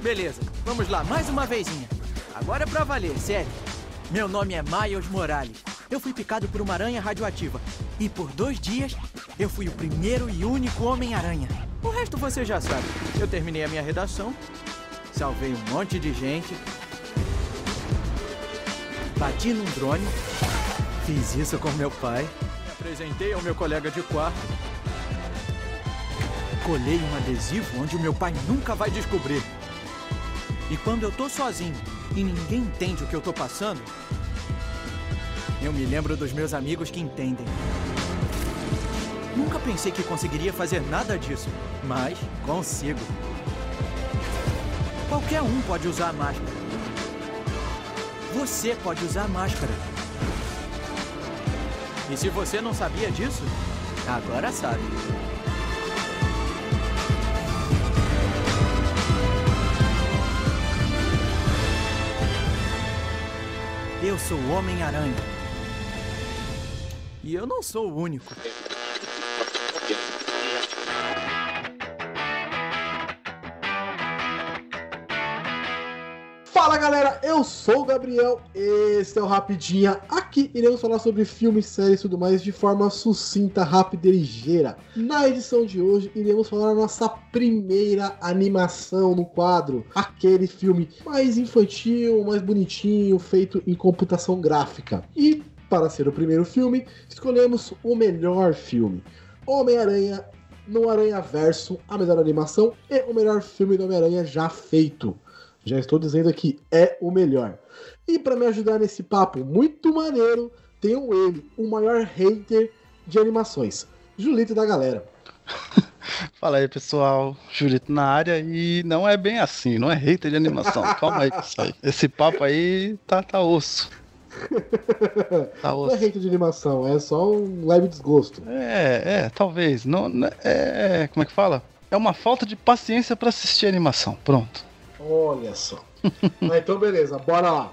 Beleza, vamos lá, mais uma vezinha. Agora é pra valer, sério. Meu nome é Miles Morales. Eu fui picado por uma aranha radioativa. E por dois dias, eu fui o primeiro e único Homem-Aranha. O resto você já sabe. Eu terminei a minha redação, salvei um monte de gente, bati num drone, fiz isso com meu pai, me apresentei ao meu colega de quarto, colei um adesivo onde o meu pai nunca vai descobrir. E quando eu tô sozinho e ninguém entende o que eu tô passando, eu me lembro dos meus amigos que entendem. Nunca pensei que conseguiria fazer nada disso, mas consigo. Qualquer um pode usar a máscara. Você pode usar a máscara. E se você não sabia disso, agora sabe. Eu sou o Homem-Aranha. E eu não sou o único. Fala galera, eu sou o Gabriel, este é o Rapidinha. Aqui iremos falar sobre filmes, séries e tudo mais de forma sucinta, rápida e ligeira. Na edição de hoje, iremos falar da nossa primeira animação no quadro. Aquele filme mais infantil, mais bonitinho, feito em computação gráfica. E para ser o primeiro filme, escolhemos o melhor filme: Homem-Aranha no Aranha Verso, a melhor animação e o melhor filme do Homem-Aranha já feito. Já estou dizendo aqui, é o melhor. E para me ajudar nesse papo muito maneiro, tenho ele, o maior hater de animações, Julito da galera. Fala aí, pessoal. Julito na área e não é bem assim, não é hater de animação. Calma aí. Esse papo aí tá, tá osso. Tá osso. Não é hater de animação, é só um leve desgosto. É, é, talvez. Não, é, como é que fala? É uma falta de paciência para assistir animação. Pronto. Olha só. Então, beleza, bora lá.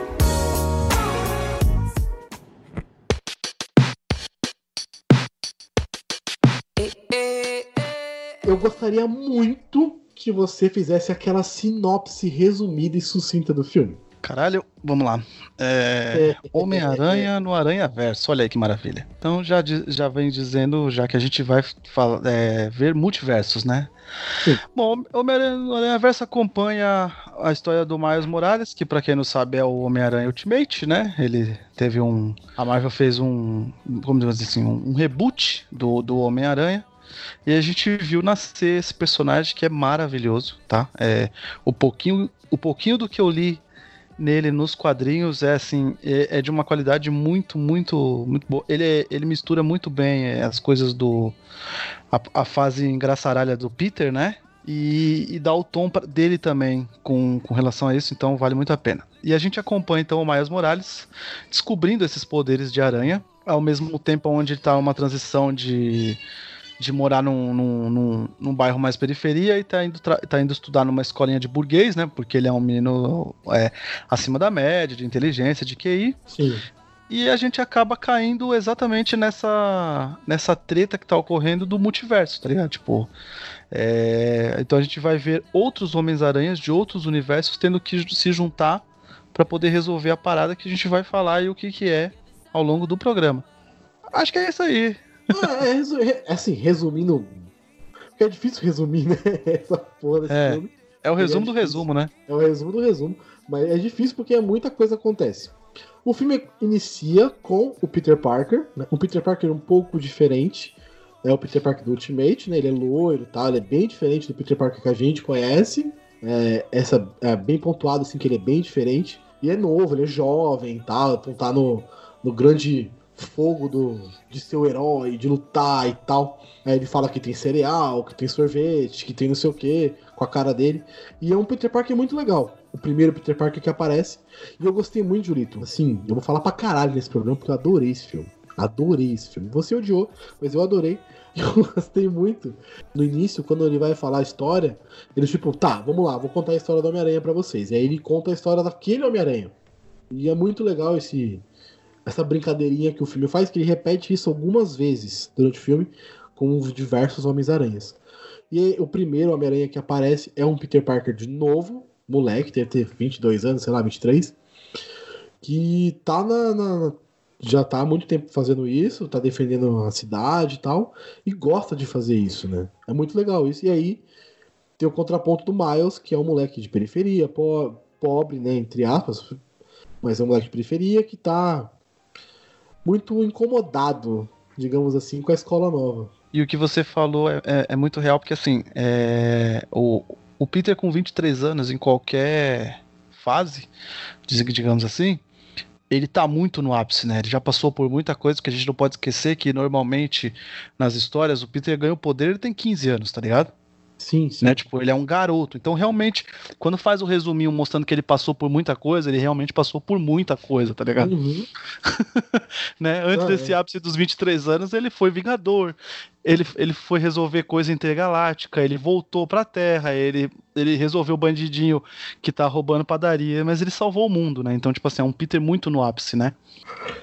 Eu gostaria muito que você fizesse aquela sinopse resumida e sucinta do filme. Caralho, vamos lá. É, é. Homem-Aranha no Aranha Verso, olha aí que maravilha. Então já, já vem dizendo, já que a gente vai fala, é, ver multiversos, né? Sim. Bom, Homem-Aranha no Aranha Verso acompanha a história do Miles Morales, que para quem não sabe é o Homem-Aranha Ultimate, né? Ele teve um. A Marvel fez um. Como dizer assim, um, um reboot do, do Homem-Aranha. E a gente viu nascer esse personagem que é maravilhoso, tá? É, o, pouquinho, o pouquinho do que eu li nele nos quadrinhos é assim é, é de uma qualidade muito muito muito boa. Ele, é, ele mistura muito bem é, as coisas do a, a, fase engraçaralha do Peter né? E, e dá o tom pra, dele também com, com relação a isso então vale muito a pena. E a gente acompanha então o Miles Morales descobrindo esses poderes de aranha ao mesmo tempo onde está uma transição de de morar num, num, num, num, bairro mais periferia e tá indo, tá indo estudar numa escolinha de burguês, né? Porque ele é um menino é, acima da média, de inteligência, de QI. Sim. E a gente acaba caindo exatamente nessa, nessa treta que tá ocorrendo do multiverso, tá ligado? Tipo, é, então a gente vai ver outros Homens-Aranhas de outros universos tendo que se juntar para poder resolver a parada que a gente vai falar e o que, que é ao longo do programa. Acho que é isso aí. Ah, é, é, assim, resumindo. Porque é difícil resumir, né? Essa porra desse é, filme. É o resumo é do resumo, né? É o resumo do resumo. Mas é difícil porque muita coisa acontece. O filme inicia com o Peter Parker, né? um Peter Parker um pouco diferente. É o Peter Parker do Ultimate, né? Ele é loiro e tal, ele é bem diferente do Peter Parker que a gente conhece. É, essa é bem pontuado assim que ele é bem diferente. E é novo, ele é jovem e tal, então tá no, no grande fogo do, de ser o herói, de lutar e tal. Aí ele fala que tem cereal, que tem sorvete, que tem não sei o que, com a cara dele. E é um Peter Parker muito legal. O primeiro Peter Parker que aparece. E eu gostei muito, Julito. Assim, eu vou falar pra caralho nesse programa, porque eu adorei esse filme. Adorei esse filme. Você odiou, mas eu adorei. Eu gostei muito. No início, quando ele vai falar a história, ele tipo, tá, vamos lá, vou contar a história do Homem-Aranha pra vocês. E aí ele conta a história daquele Homem-Aranha. E é muito legal esse essa brincadeirinha que o filme faz, que ele repete isso algumas vezes durante o filme, com diversos Homens-Aranhas. E o primeiro Homem-Aranha que aparece é um Peter Parker de novo, moleque, deve ter 22 anos, sei lá, 23, que tá na, na já tá há muito tempo fazendo isso, tá defendendo a cidade e tal, e gosta de fazer isso, né? É muito legal isso. E aí tem o contraponto do Miles, que é um moleque de periferia, po pobre, né, entre aspas, mas é um moleque de periferia que tá muito incomodado, digamos assim, com a escola nova. E o que você falou é, é, é muito real, porque assim, é, o, o Peter com 23 anos, em qualquer fase, digamos assim, ele tá muito no ápice, né? Ele já passou por muita coisa que a gente não pode esquecer que normalmente nas histórias o Peter ganha o poder, ele tem 15 anos, tá ligado? Sim, sim. Né? Tipo, ele é um garoto. Então, realmente, quando faz o resuminho mostrando que ele passou por muita coisa, ele realmente passou por muita coisa, tá ligado? Uhum. né? Antes ah, desse é. ápice dos 23 anos, ele foi Vingador. Ele, ele foi resolver coisa intergaláctica, ele voltou pra Terra, ele, ele resolveu o bandidinho que tá roubando padaria, mas ele salvou o mundo, né? Então, tipo assim, é um Peter muito no ápice, né?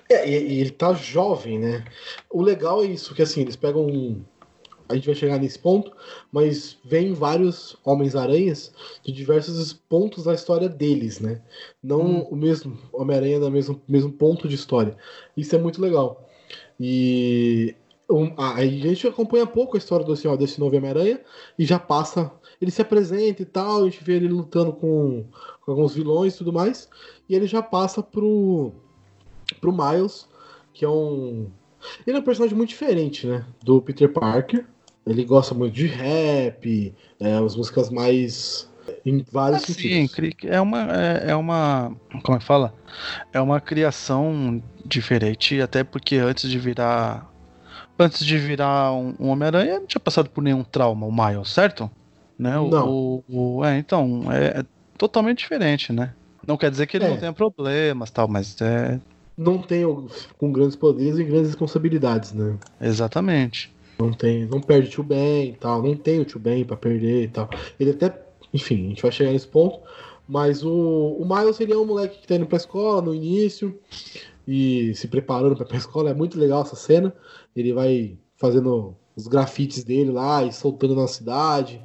É, e, e ele tá jovem, né? O legal é isso, que assim, eles pegam um a gente vai chegar nesse ponto, mas vem vários Homens-Aranhas de diversos pontos da história deles, né? Não hum. o mesmo Homem-Aranha no mesmo, mesmo ponto de história. Isso é muito legal. E um, a, gente acompanha pouco a história do, assim, ó, desse novo Homem-Aranha e já passa. Ele se apresenta e tal, a gente vê ele lutando com, com alguns vilões e tudo mais. E ele já passa pro, pro Miles, que é um. Ele é um personagem muito diferente, né? Do Peter Parker. Ele gosta muito de rap, é, as músicas mais em vários assim, sentidos. É uma, é, é, uma, como é que fala? É uma criação diferente, até porque antes de virar, antes de virar um, um Homem-Aranha, não tinha passado por nenhum trauma, o Miles, certo? Né? O, não. O, o, é, então, é, é, totalmente diferente, né? Não quer dizer que ele é. não tenha problemas, tal, mas é não tem com grandes poderes e grandes responsabilidades, né? Exatamente. Não tem, não perde o Tio Ben e tal, não tem o Tio Ben pra perder e tal. Ele até, enfim, a gente vai chegar nesse ponto, mas o, o Miles ele é um moleque que tá indo pra escola no início e se preparando pra ir pra escola, é muito legal essa cena. Ele vai fazendo os grafites dele lá e soltando na cidade.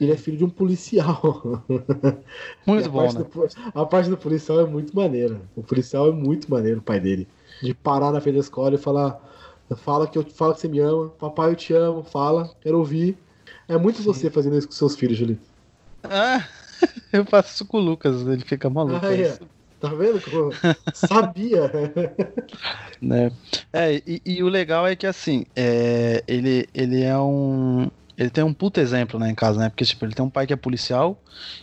Ele é filho de um policial. Muito bom, né? Do, a parte do policial é muito maneira. O policial é muito maneiro, o pai dele. De parar na frente da escola e falar Fala que eu fala que você me ama, papai eu te amo, fala, quero ouvir. É muito Sim. você fazendo isso com seus filhos, Julito. Ah, eu faço isso com o Lucas, ele fica maluco. Ah, é. Tá vendo? Sabia. né? É, e, e, o legal é que assim, é, ele, ele é um. Ele tem um puto exemplo né, em casa, né? Porque, tipo, ele tem um pai que é policial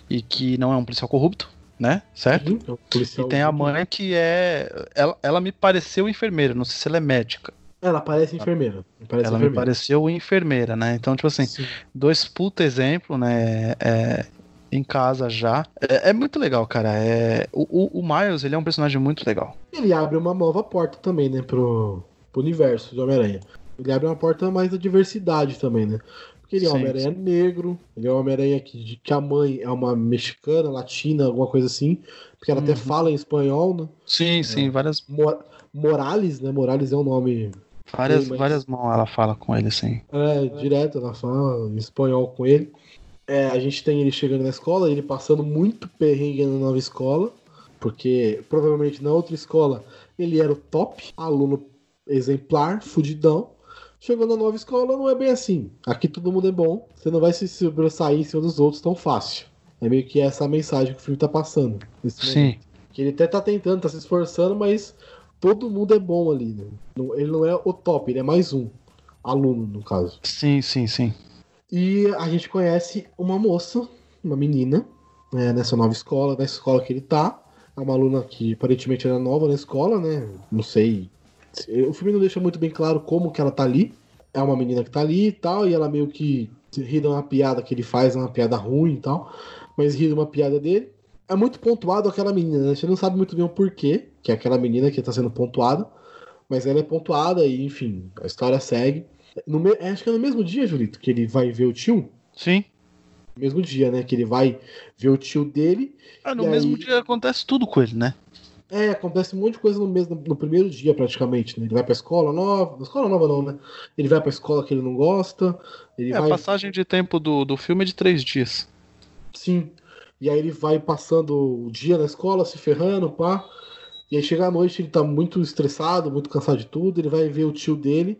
e que não é um policial corrupto, né? Certo? Uhum, é e tem a mãe que é. Ela, ela me pareceu enfermeira, não sei se ela é médica. Ela parece enfermeira. Parece ela enfermeira. me pareceu enfermeira, né? Então, tipo assim, Sim. dois puta exemplo, né? É, em casa já. É, é, muito legal, cara. É, o, o, Miles, ele é um personagem muito legal. Ele abre uma nova porta também, né? Pro, pro universo do Homem-Aranha. Ele abre uma porta mais da diversidade também, né? Porque ele é um Homem-Aranha negro, ele é um Homem-Aranha que, que a mãe é uma mexicana, latina, alguma coisa assim. Porque ela uhum. até fala em espanhol, né? Sim, sim, é. várias. Morales, né? Morales é um nome Várias, mas... várias mãos ela fala com ele, assim. É, direto ela fala em espanhol com ele. É, a gente tem ele chegando na escola, ele passando muito perrengue na nova escola, porque provavelmente na outra escola ele era o top, aluno exemplar, fudidão. Chegou na nova escola, não é bem assim. Aqui todo mundo é bom, você não vai se sobressair em cima dos outros tão fácil. É meio que essa mensagem que o filme tá passando. Sim. Que ele até tá tentando, tá se esforçando, mas todo mundo é bom ali. Né? Ele não é o top, ele é mais um aluno, no caso. Sim, sim, sim. E a gente conhece uma moça, uma menina, né, nessa nova escola, na escola que ele tá. É uma aluna que aparentemente era nova na escola, né? Não sei. O filme não deixa muito bem claro como que ela tá ali. É uma menina que tá ali e tal, e ela meio que ri de uma piada que ele faz, uma piada ruim e tal. Mas ri de uma piada dele é muito pontuado aquela menina, né? Você não sabe muito bem o porquê, que é aquela menina que tá sendo pontuada. mas ela é pontuada e, enfim, a história segue. No me... Acho que é no mesmo dia, Julito, que ele vai ver o tio. Sim. No mesmo dia, né? Que ele vai ver o tio dele. Ah, no mesmo aí... dia acontece tudo com ele, né? É, acontece um monte de coisa no mesmo no primeiro dia, praticamente, né? Ele vai pra escola nova. Escola nova não, né? Ele vai pra escola que ele não gosta. Ele é, vai... a passagem de tempo do, do filme é de três dias. Sim. E aí ele vai passando o dia na escola, se ferrando, pá. E aí chega à noite, ele tá muito estressado, muito cansado de tudo. Ele vai ver o tio dele,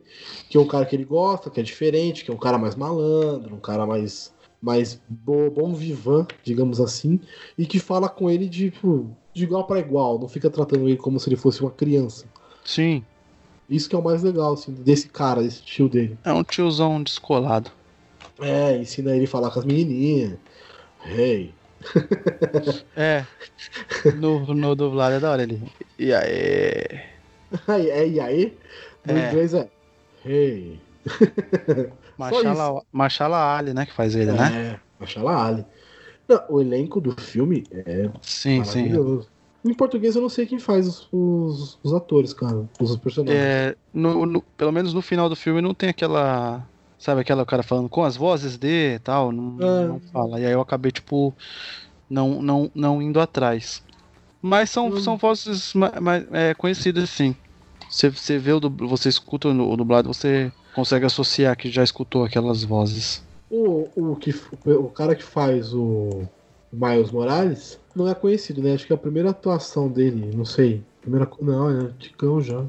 que é um cara que ele gosta, que é diferente, que é um cara mais malandro, um cara mais mais bom, bom vivan, digamos assim, e que fala com ele de, tipo, de igual para igual, não fica tratando ele como se ele fosse uma criança. Sim. Isso que é o mais legal, assim, desse cara, desse tio dele. É um tiozão descolado. É, ensina ele a falar com as menininhas. Hey. é. No, no dublado é da hora ele. E aí? é, e aí? No é. inglês é. Hey. Machala, Machala Ali, né? Que faz ele, é, né? É, Machala Ali. Não, o elenco do filme é sim, maravilhoso. Sim. Em português eu não sei quem faz os, os, os atores, cara, os personagens. É, no, no, pelo menos no final do filme não tem aquela. Sabe aquela cara falando com as vozes de e tal, não, é. não fala. E aí eu acabei, tipo, não, não, não indo atrás. Mas são, hum. são vozes mais, é, conhecidas, sim. Você, você vê o você escuta o dublado, você consegue associar que já escutou aquelas vozes. O, o, que, o cara que faz o Miles Morales não é conhecido, né? Acho que é a primeira atuação dele, não sei. Primeira, não, é Ticão já.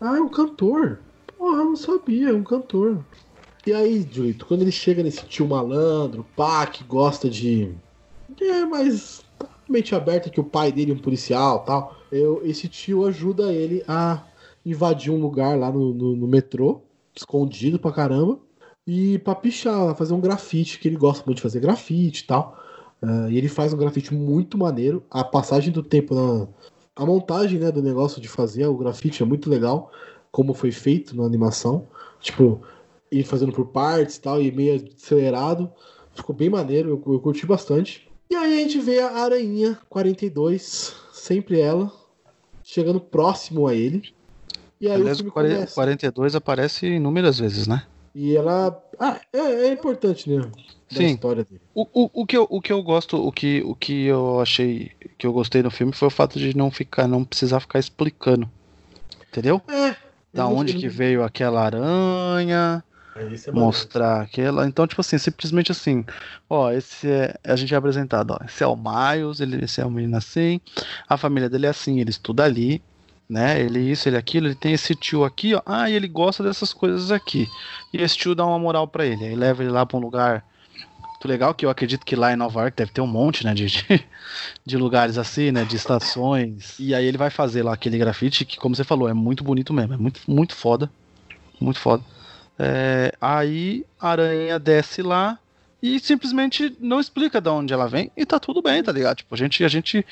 Ah, é um cantor. Porra, não sabia, é um cantor. E aí, Julito, quando ele chega nesse tio malandro, pá, que gosta de. É, mas mente aberta que o pai dele é um policial tal. Eu, esse tio ajuda ele a invadir um lugar lá no, no, no metrô, escondido pra caramba, e pra pichar, fazer um grafite, que ele gosta muito de fazer grafite e tal. Uh, e ele faz um grafite muito maneiro. A passagem do tempo na. A montagem né, do negócio de fazer o grafite é muito legal, como foi feito na animação. Tipo, ir fazendo por partes e tal, e meio acelerado. Ficou bem maneiro, eu, eu curti bastante. E aí a gente vê a Aranha 42, sempre ela, chegando próximo a ele. E aí Aliás, o 40, 42 aparece inúmeras vezes, né? E ela. Ah, é, é importante, né? Sim. história dele. O, o, o, que eu, o que eu gosto, o que, o que eu achei que eu gostei no filme foi o fato de não ficar, não precisar ficar explicando. Entendeu? É. Da onde que veio aquela aranha, é mostrar aquela. Então, tipo assim, simplesmente assim, ó, esse é. A gente é apresentado, ó. Esse é o Miles, ele, esse é o menino assim, a família dele é assim, ele estuda ali, né? Ele isso, ele aquilo, ele tem esse tio aqui, ó. Ah, ele gosta dessas coisas aqui. E esse tio dá uma moral para ele. Aí leva ele lá para um lugar muito legal, que eu acredito que lá em Nova York deve ter um monte, né, de, de lugares assim, né, de estações. E aí ele vai fazer lá aquele grafite que, como você falou, é muito bonito mesmo, é muito, muito foda. Muito foda. É, aí a aranha desce lá, e simplesmente não explica de onde ela vem e tá tudo bem, tá ligado? Tipo, a gente, a gente,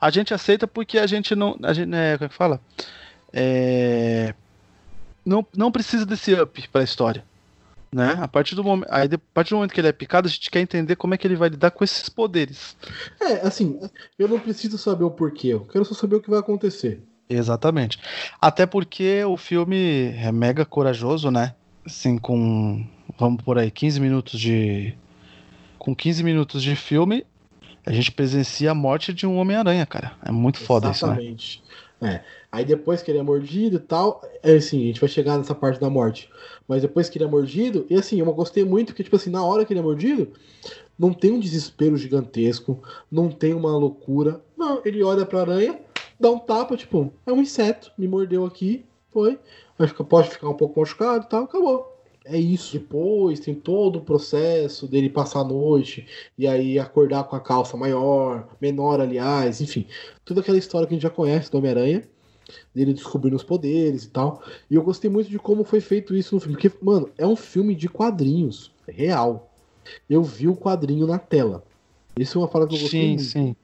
a gente aceita porque a gente não, a gente, é, como é que fala? É, não, não precisa desse up pra história. Né? A partir do momento, aí, a partir do momento que ele é picado, a gente quer entender como é que ele vai lidar com esses poderes. É, assim, eu não preciso saber o porquê, eu quero só saber o que vai acontecer. Exatamente. Até porque o filme é mega corajoso, né? Assim, com. Vamos por aí, 15 minutos de, com 15 minutos de filme, a gente presencia a morte de um Homem-Aranha, cara. É muito foda Exatamente. isso, né? É. Aí depois que ele é mordido e tal, é assim, a gente vai chegar nessa parte da morte. Mas depois que ele é mordido, e assim, eu gostei muito que, tipo assim, na hora que ele é mordido, não tem um desespero gigantesco, não tem uma loucura. Não, ele olha pra aranha, dá um tapa, tipo, é um inseto, me mordeu aqui, foi. Vai ficar, pode ficar um pouco machucado e tal, acabou é isso. Depois tem todo o processo dele passar a noite e aí acordar com a calça maior, menor, aliás, enfim. Toda aquela história que a gente já conhece do Homem-Aranha, dele descobrindo os poderes e tal. E eu gostei muito de como foi feito isso no filme. Porque, mano, é um filme de quadrinhos, real. Eu vi o quadrinho na tela. Isso é uma fala que eu gostei sim, muito. Sim.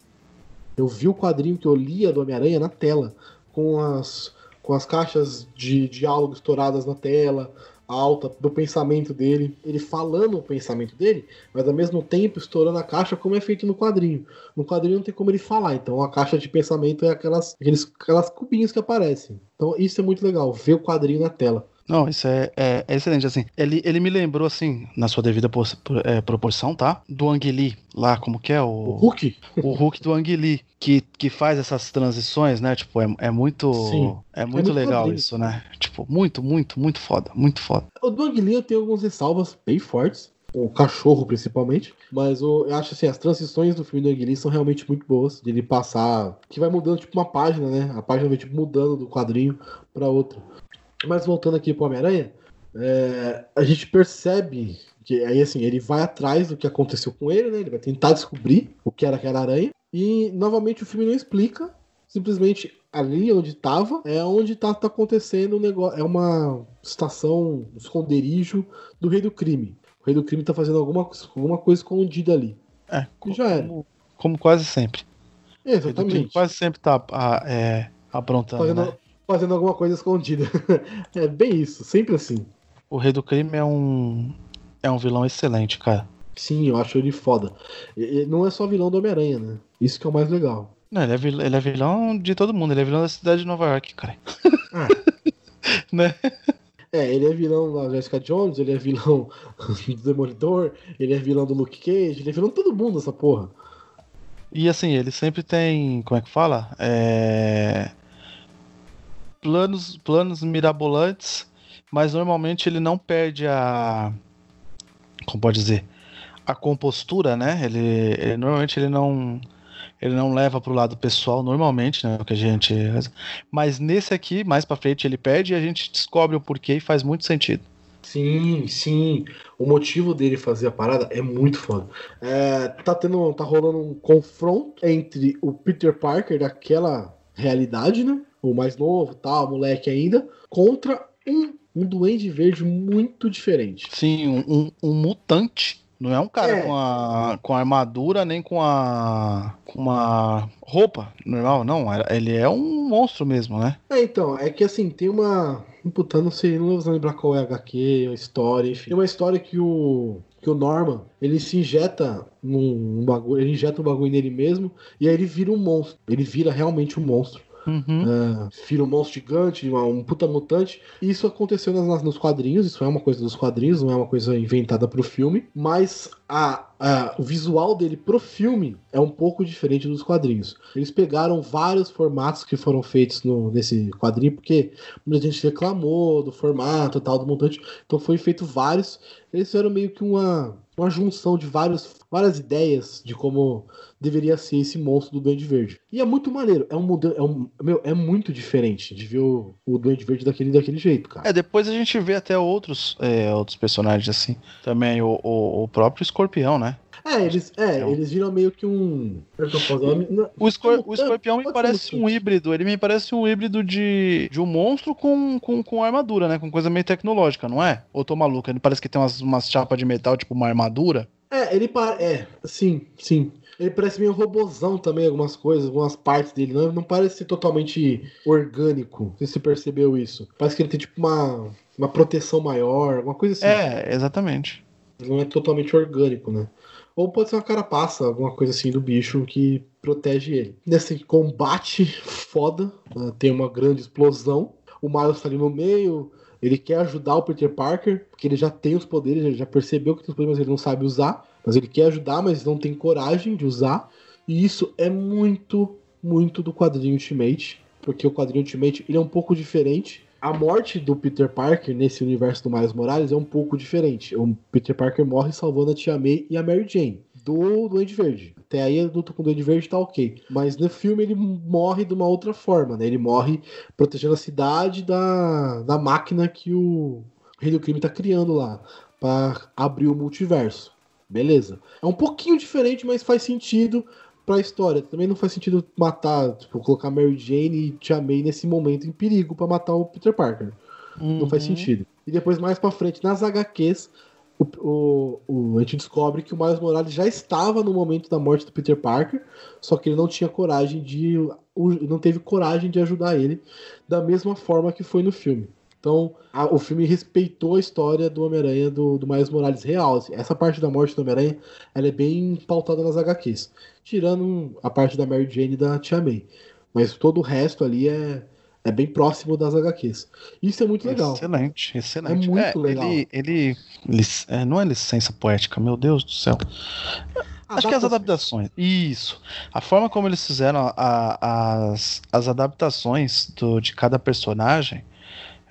Eu vi o quadrinho que eu lia do Homem-Aranha na tela, com as com as caixas de diálogo estouradas na tela, alta do pensamento dele, ele falando o pensamento dele, mas ao mesmo tempo estourando a caixa como é feito no quadrinho. No quadrinho não tem como ele falar, então a caixa de pensamento é aquelas, aqueles, aquelas cubinhos que aparecem. Então isso é muito legal, ver o quadrinho na tela. Não, isso é, é, é, excelente, assim. Ele, ele me lembrou, assim, na sua devida por, é, proporção, tá? Do Ang Lee, lá, como que é? O, o Hulk? O Hulk do Ang Lee, que, que faz essas transições, né? Tipo, é, é muito. Sim. É muito, é muito legal quadrinho. isso, né? Tipo, muito, muito, muito foda. Muito foda. O do Ang Lee eu tenho algumas ressalvas bem fortes o cachorro principalmente, mas eu acho assim, as transições do filme do Ang Lee são realmente muito boas, de ele passar, que vai mudando tipo uma página, né? A página vai tipo mudando do quadrinho para outra. Mas voltando aqui pro Homem-Aranha, é, a gente percebe que aí assim, ele vai atrás do que aconteceu com ele, né? Ele vai tentar descobrir o que era aquela aranha. E novamente o filme não explica. Simplesmente ali onde estava é onde tá, tá acontecendo o um negócio. É uma estação, um esconderijo do rei do crime. O rei do crime tá fazendo alguma, alguma coisa escondida ali. É, e já era. Como, como quase sempre. Exatamente. Quase sempre tá a, é, aprontando. Fazendo, né? Fazendo alguma coisa escondida. é bem isso, sempre assim. O Rei do Crime é um. É um vilão excelente, cara. Sim, eu acho ele foda. E, não é só vilão do Homem-Aranha, né? Isso que é o mais legal. Não, ele é, vilão, ele é vilão de todo mundo, ele é vilão da cidade de Nova York, cara. Ah. né? É, ele é vilão da Jessica Jones, ele é vilão do Demolidor, ele é vilão do Luke Cage, ele é vilão de todo mundo, essa porra. E assim, ele sempre tem. Como é que fala? É planos, planos mirabolantes, mas normalmente ele não perde a. Como pode dizer? A compostura, né? Ele, ele normalmente ele não ele não leva pro lado pessoal normalmente, né, o que a gente, mas nesse aqui, mais para frente ele perde e a gente descobre o porquê e faz muito sentido. Sim, sim. O motivo dele fazer a parada é muito foda. É, tá tendo, tá rolando um confronto entre o Peter Parker daquela realidade, né? O mais novo, tal, moleque ainda, contra um, um duende verde muito diferente. Sim, um, um, um mutante. Não é um cara é. com, a, com a armadura nem com a com uma roupa normal, não. Ele é um monstro mesmo, né? É, então, é que assim, tem uma. Puta, não sei, não vou lembrar qual é a HQ, a história, enfim. Tem uma história que o. Que o Norman, ele se injeta num, num bagulho, ele injeta um bagulho nele mesmo, e aí ele vira um monstro. Ele vira realmente um monstro. Uhum. Uh, um monstro gigante, um puta mutante. Isso aconteceu nas, nos quadrinhos, isso é uma coisa dos quadrinhos, não é uma coisa inventada pro filme. Mas a, a, o visual dele pro filme é um pouco diferente dos quadrinhos. Eles pegaram vários formatos que foram feitos no, nesse quadrinho, porque muita gente reclamou do formato tal, do montante. Então foi feito vários. Eles fizeram meio que uma, uma junção de vários, várias ideias de como deveria ser esse monstro do Duende Verde. E é muito maneiro, é um modelo, é, um, meu, é muito diferente de ver o, o Duende Verde daquele, daquele jeito, cara. É, depois a gente vê até outros, é, outros personagens assim. Também o, o, o próprio escorpião, né? É, eles, é, então... eles viram meio que um. O, escor o escorpião me parece um híbrido. Ele me parece um híbrido de, de um monstro com, com, com armadura, né? Com coisa meio tecnológica, não é? Ou tô maluco? Ele parece que tem umas, umas chapas de metal, tipo uma armadura. É, ele parece. É, sim, sim. Ele parece meio robozão também, algumas coisas, algumas partes dele. Não, não parece ser totalmente orgânico. Não sei se você percebeu isso. Parece que ele tem tipo uma, uma proteção maior, alguma coisa assim. É, exatamente. Não é totalmente orgânico, né? Ou pode ser uma carapaça, alguma coisa assim do bicho que protege ele. Nesse combate foda, né, tem uma grande explosão. O Miles tá ali no meio, ele quer ajudar o Peter Parker, porque ele já tem os poderes, ele já percebeu que tem os poderes, mas ele não sabe usar. Mas ele quer ajudar, mas não tem coragem de usar. E isso é muito, muito do quadrinho Ultimate. Porque o quadrinho Ultimate ele é um pouco diferente. A morte do Peter Parker nesse universo do Miles Morales é um pouco diferente. O Peter Parker morre salvando a Tia May e a Mary Jane do Duende Verde. Até aí a luta com o Duende Verde tá ok. Mas no filme ele morre de uma outra forma, né? Ele morre protegendo a cidade da, da máquina que o Rei do Crime tá criando lá para abrir o multiverso. Beleza. É um pouquinho diferente, mas faz sentido pra história. Também não faz sentido matar, tipo, colocar Mary Jane e Tia May nesse momento em perigo para matar o Peter Parker. Uhum. Não faz uhum. sentido. E depois, mais pra frente, nas HQs, o, o, o, a gente descobre que o Miles Morales já estava no momento da morte do Peter Parker, só que ele não tinha coragem de. não teve coragem de ajudar ele da mesma forma que foi no filme. Então, a, o filme respeitou a história do Homem-Aranha do, do Miles Morales real. Assim. Essa parte da morte do Homem-Aranha, ela é bem pautada nas HQs. Tirando a parte da Mary Jane e da Tia May. Mas todo o resto ali é, é bem próximo das HQs. Isso é muito legal. Excelente, excelente. É muito legal. Ele, ele, é, não é licença poética, meu Deus do céu. Acho que as adaptações. Isso. A forma como eles fizeram a, a, as, as adaptações do, de cada personagem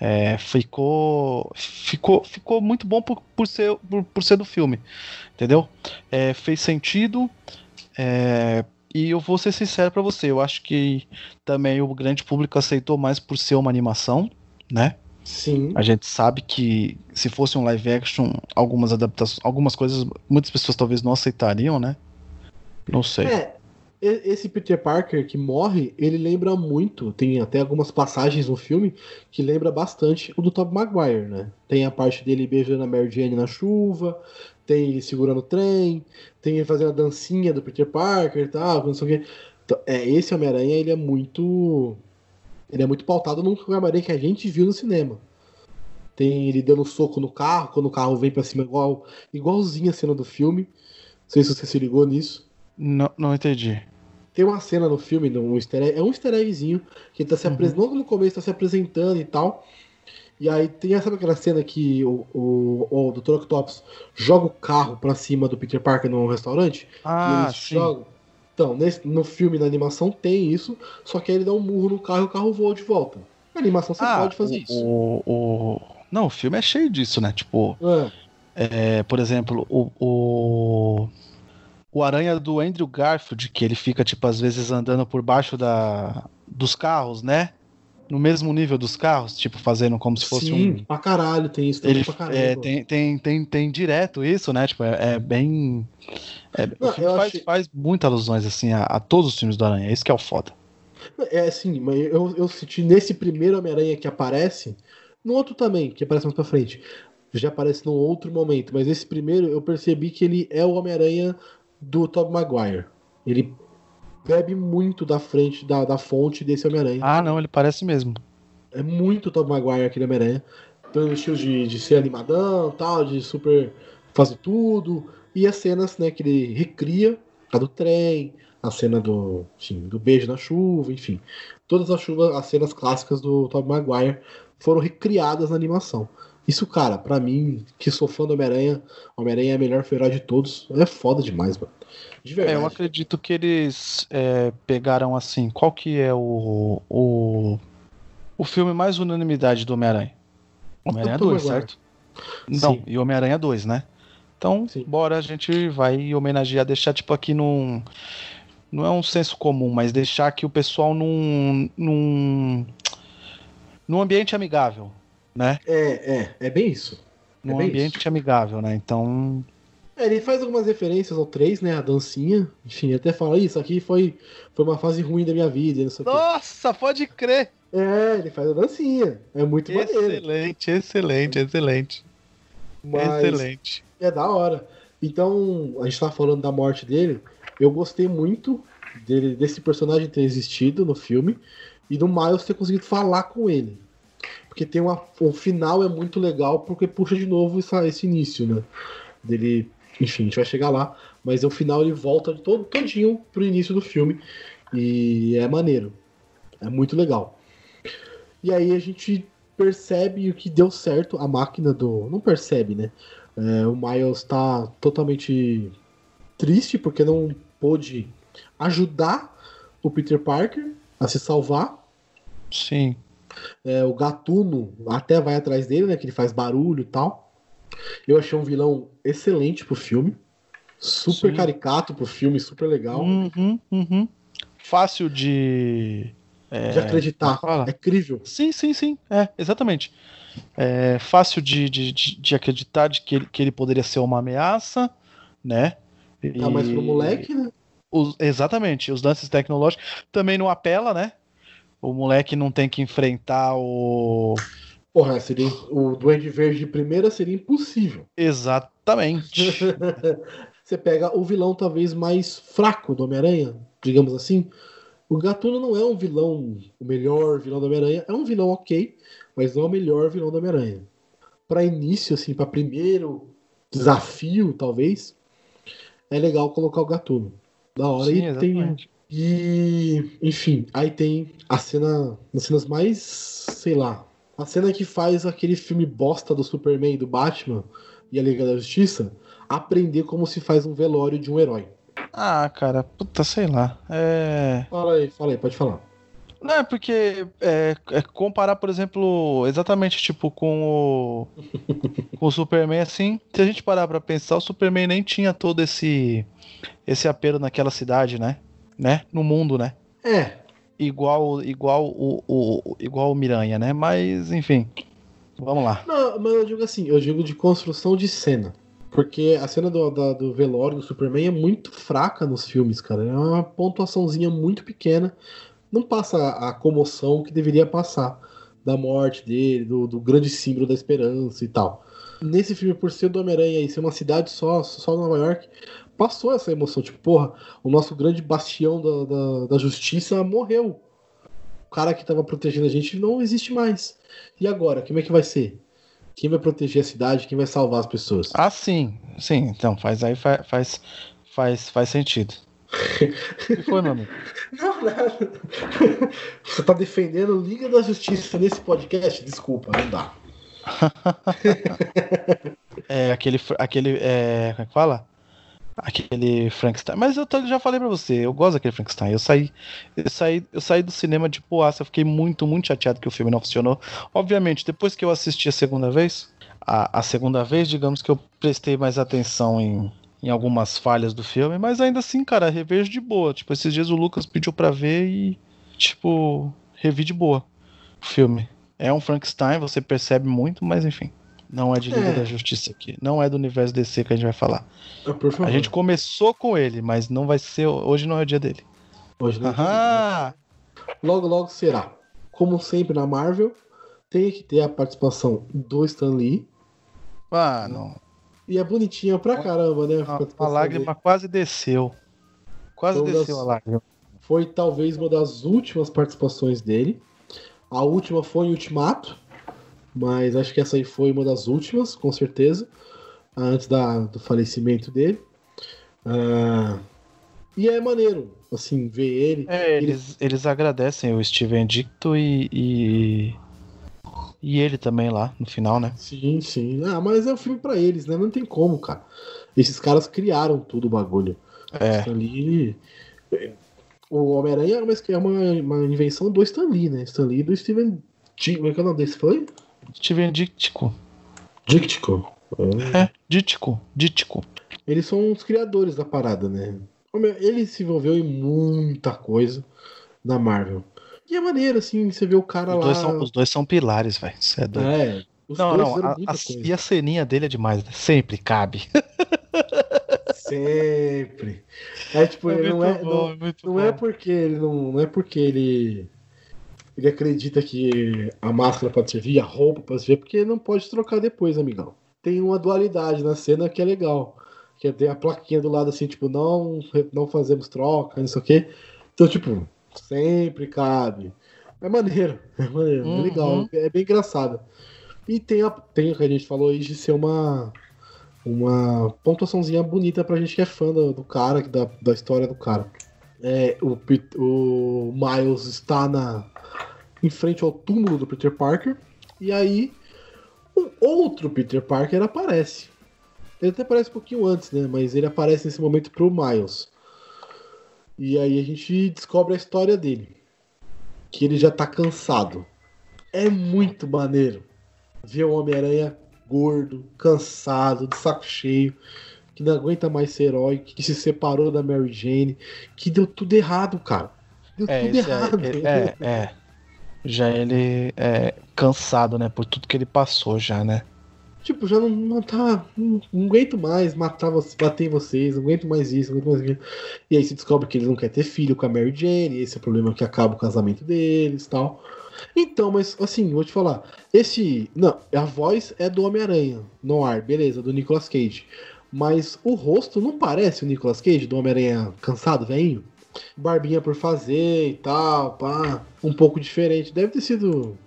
é, ficou, ficou, ficou muito bom por, por, ser, por, por ser do filme. Entendeu? É, fez sentido. É, e eu vou ser sincero para você, eu acho que também o grande público aceitou mais por ser uma animação, né? Sim. A gente sabe que se fosse um live action, algumas adaptações, algumas coisas, muitas pessoas talvez não aceitariam, né? Não sei. É, esse Peter Parker que morre, ele lembra muito, tem até algumas passagens no filme que lembra bastante o do Tobey Maguire, né? Tem a parte dele beijando a Mary Jane na chuva, tem ele segurando o trem, tem ele fazendo a dancinha do Peter Parker e tal, não sei o quê. Então, é, esse Homem-Aranha, ele é muito ele é muito pautado num Homem-Aranha que a gente viu no cinema. Tem ele dando soco no carro, quando o carro vem para cima, igual, igualzinho a cena do filme. Não sei se você se ligou nisso. Não, não entendi. Tem uma cena no filme, um easter egg, é um easter eggzinho, que tá se uhum. apresentando, logo no começo tá se apresentando e tal. E aí tem sabe aquela cena que o, o, o Dr. Octopus joga o carro pra cima do Peter Parker num restaurante? Ah, e eles sim. jogam. Então, nesse, no filme, na animação, tem isso, só que aí ele dá um murro no carro e o carro voa de volta. Na animação você ah, pode fazer o, isso. O, o... Não, o filme é cheio disso, né? Tipo, é. É, por exemplo, o, o, o Aranha do Andrew Garfield, que ele fica, tipo, às vezes andando por baixo da, dos carros, né? No mesmo nível dos carros, tipo, fazendo como se fosse Sim, um. pra caralho, tem isso também ele, pra caralho. É, tem, tem, tem, tem direto isso, né? Tipo, é, é bem. É, Não, o filme faz, achei... faz muitas alusões, assim, a, a, todos os filmes do Aranha. Esse que é o foda. É assim, mas eu, eu senti nesse primeiro Homem-Aranha que aparece, no outro também, que aparece mais pra frente. Já aparece num outro momento, mas esse primeiro eu percebi que ele é o Homem-Aranha do Tobey Maguire. Ele bebe muito da frente, da, da fonte desse Homem-Aranha. Ah, não, ele parece mesmo. É muito Tobey Maguire aquele Homem-Aranha. Pelo estilo de, de ser animadão tal, de super fazer tudo. E as cenas né, que ele recria, a do trem, a cena do, enfim, do beijo na chuva, enfim. Todas as chuvas, as cenas clássicas do Tobey Maguire foram recriadas na animação. Isso, cara, para mim, que sou fã do Homem-Aranha, Homem-Aranha é a melhor feroz de todos. É foda demais, mano. De verdade. É, eu acredito que eles é, pegaram assim. Qual que é o, o, o filme mais unanimidade do Homem-Aranha? Homem-Aranha 2, certo? Não, Sim. e Homem-Aranha 2, né? Então, Sim. bora, a gente vai homenagear, deixar tipo aqui num. Não é um senso comum, mas deixar aqui o pessoal num. num. num ambiente amigável, né? É, é, é bem isso. É num bem ambiente isso. amigável, né? Então. É, ele faz algumas referências ao 3, né? A dancinha. Enfim, até fala, isso aqui foi, foi uma fase ruim da minha vida. Nossa, pode crer! É, ele faz a dancinha. É muito excelente, maneiro. Excelente, excelente, excelente. Mas excelente. É da hora. Então, a gente tá falando da morte dele. Eu gostei muito dele, desse personagem ter existido no filme e do Miles ter conseguido falar com ele. Porque tem uma. O final é muito legal porque puxa de novo essa, esse início, né? Dele enfim, a gente vai chegar lá. Mas no final ele volta todo, todinho pro início do filme. E é maneiro. É muito legal. E aí a gente percebe o que deu certo. A máquina do. Não percebe, né? É, o Miles tá totalmente triste porque não pôde ajudar o Peter Parker a se salvar. Sim. É, o Gatuno até vai atrás dele, né? Que ele faz barulho e tal. Eu achei um vilão excelente pro filme. Super Sim. caricato pro filme, super legal. Uhum, uhum. Fácil de. É, de acreditar. É crível. Sim, sim, sim. É, exatamente. É fácil de, de, de acreditar de que ele, que ele poderia ser uma ameaça, né? Tá mais pro moleque, né? Os, exatamente. Os lances tecnológicos também não apela, né? O moleque não tem que enfrentar o Porra, seria, o Duende Verde de primeira seria impossível. Exatamente. Você pega o vilão talvez mais fraco do Homem-Aranha, digamos assim. O Gatuno não é um vilão, o melhor vilão do Homem-Aranha. É um vilão ok, mas não é o melhor vilão do Homem-Aranha. Para início, assim, para primeiro desafio, talvez, é legal colocar o Gatuno. Da hora. Sim, e tem. E. Enfim, aí tem a cena. As cenas mais. Sei lá. A cena que faz aquele filme bosta do Superman e do Batman e a Liga da Justiça aprender como se faz um velório de um herói. Ah, cara, puta, sei lá. É. Fala aí, fala aí, pode falar. Não, é porque é, é comparar, por exemplo, exatamente tipo com o, com o Superman, assim, se a gente parar pra pensar, o Superman nem tinha todo esse esse apelo naquela cidade, né? Né? No mundo, né? É. Igual igual o, o igual o Miranha, né? Mas, enfim. Vamos lá. Não, mas eu digo assim, eu digo de construção de cena. Porque a cena do, da, do velório do Superman é muito fraca nos filmes, cara. É uma pontuaçãozinha muito pequena. Não passa a comoção que deveria passar da morte dele, do, do grande símbolo da esperança e tal. Nesse filme, por ser do Homem-Aranha e ser uma cidade só, só Nova York, passou essa emoção. Tipo, porra, o nosso grande bastião da, da, da justiça morreu. O cara que tava protegendo a gente não existe mais. E agora, como é que vai ser? Quem vai proteger a cidade? Quem vai salvar as pessoas? Ah, sim. Sim, então faz aí faz, faz, faz, faz sentido. O que foi, meu amigo? Não, nada. Você tá defendendo Liga da Justiça nesse podcast? Desculpa, não dá. é, aquele. aquele é, como é que fala? Aquele Frankenstein. Mas eu já falei pra você, eu gosto daquele Frankenstein. Eu saí, eu saí, eu saí do cinema de poaça, eu fiquei muito, muito chateado que o filme não funcionou. Obviamente, depois que eu assisti a segunda vez, a, a segunda vez, digamos que eu prestei mais atenção em, em algumas falhas do filme, mas ainda assim, cara, revejo de boa. Tipo, esses dias o Lucas pediu pra ver e, tipo, revi de boa o filme. É um Frankenstein, você percebe muito, mas enfim. Não é de Liga é. da Justiça aqui. Não é do universo DC que a gente vai falar. Ah, a gente começou com ele, mas não vai ser. Hoje não é o dia dele. Hoje não é Logo, logo será. Como sempre na Marvel, tem que ter a participação do Stan Lee. Ah, não. E é bonitinha pra caramba, né? A, a lágrima dele. quase desceu. Quase então, desceu das... a lágrima. Foi talvez uma das últimas participações dele. A última foi em Ultimato, mas acho que essa aí foi uma das últimas, com certeza, antes da, do falecimento dele. Uh, e é maneiro, assim, ver ele. É, eles, ele... eles agradecem o Steven Dicto e, e, e. ele também lá no final, né? Sim, sim. Ah, mas é um filme para eles, né? Não tem como, cara. Esses caras criaram tudo o bagulho. É. Stan Lee. O Homem-Aranha é uma, uma invenção do Stan Lee, né? Stan Lee do Steven. Como é que é o nome desse foi? Steven Dítico. Dítico? É, é Dítico. Dítico. Eles são os criadores da parada, né? Ele se envolveu em muita coisa na Marvel. E é maneiro, assim, você vê o cara os lá. Dois são, os dois são pilares, velho. É, doido. é não, não, a, a, e a ceninha dele é demais, né? Sempre cabe. Sempre. É tipo, é não, é, bom, não, é, não é porque ele não, não é porque ele ele acredita que a máscara pode servir, a roupa pode servir, porque não pode trocar depois, amigão. Tem uma dualidade na cena que é legal. Que tem a plaquinha do lado assim, tipo, não, não fazemos troca, não sei o quê. Então, tipo, sempre cabe. É maneiro, é maneiro, uhum. é legal, é bem engraçado. E tem, a, tem o que a gente falou aí de ser uma, uma pontuaçãozinha bonita pra gente que é fã do, do cara, da, da história do cara. É, o, o Miles está na, em frente ao túmulo do Peter Parker. E aí, um outro Peter Parker aparece. Ele até aparece um pouquinho antes, né? Mas ele aparece nesse momento pro Miles. E aí a gente descobre a história dele. Que ele já tá cansado. É muito maneiro ver o Homem-Aranha gordo, cansado, de saco cheio, que não aguenta mais ser herói, que se separou da Mary Jane, que deu tudo errado, cara. Deu é, tudo é, errado. É, é, é já ele é cansado, né? Por tudo que ele passou já, né? Tipo, já não, não tá. Não, não, aguento mais matar você, bater em vocês, não aguento mais isso, não aguento mais aquilo. E aí se descobre que ele não quer ter filho com a Mary Jane, esse é o problema que acaba o casamento deles tal. Então, mas assim, vou te falar. Esse. Não, a voz é do Homem-Aranha, no ar, beleza, do Nicolas Cage. Mas o rosto não parece o Nicolas Cage, do Homem-Aranha cansado, velhinho? barbinha por fazer e tal, pá. Um pouco diferente. Deve ter sido.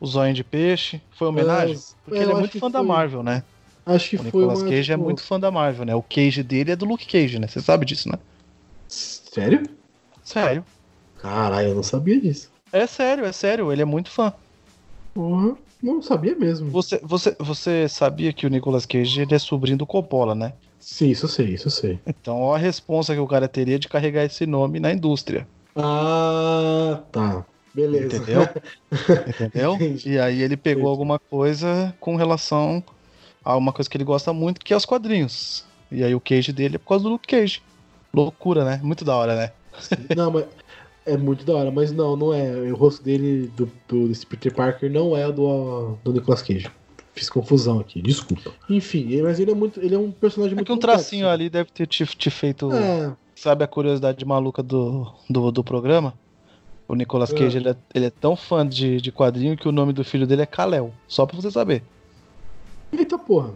O zóio de peixe. Foi homenagem? É, Porque eu ele é muito fã da foi. Marvel, né? Acho que O foi Nicolas uma. Cage é tipo- muito fã da Marvel, né? O Cage dele é do Luke Cage, né? Você sabe disso, né? Sério? Sério. Caralho, eu não sabia disso. É sério, é sério. Ele é muito fã. Porra, não sabia mesmo. Você, você, você sabia que o Nicolas Cage é sobrinho do Coppola, né? Sim, isso sei, isso sei. Então, ó a responsa que o cara teria de carregar esse nome na indústria. Ah, tá. Beleza. Entendeu? Entendeu? Entendi. E aí ele pegou Entendi. alguma coisa com relação a uma coisa que ele gosta muito, que é os quadrinhos. E aí o Cage dele é por causa do Luke Cage. Loucura, né? Muito da hora, né? Não, mas é muito da hora, mas não, não é. O rosto dele, do, do desse Peter Parker, não é o do, do Nicolas Cage. Fiz confusão aqui, desculpa. Enfim, mas ele é muito. Ele é um personagem É muito que um complexo. tracinho ali deve ter te, te feito. É, Sabe a curiosidade maluca do, do, do programa? O Nicolas É. Cage ele é, ele é tão fã de, de quadrinho que o nome do filho dele é Kal-El. Só pra você saber. eita porra.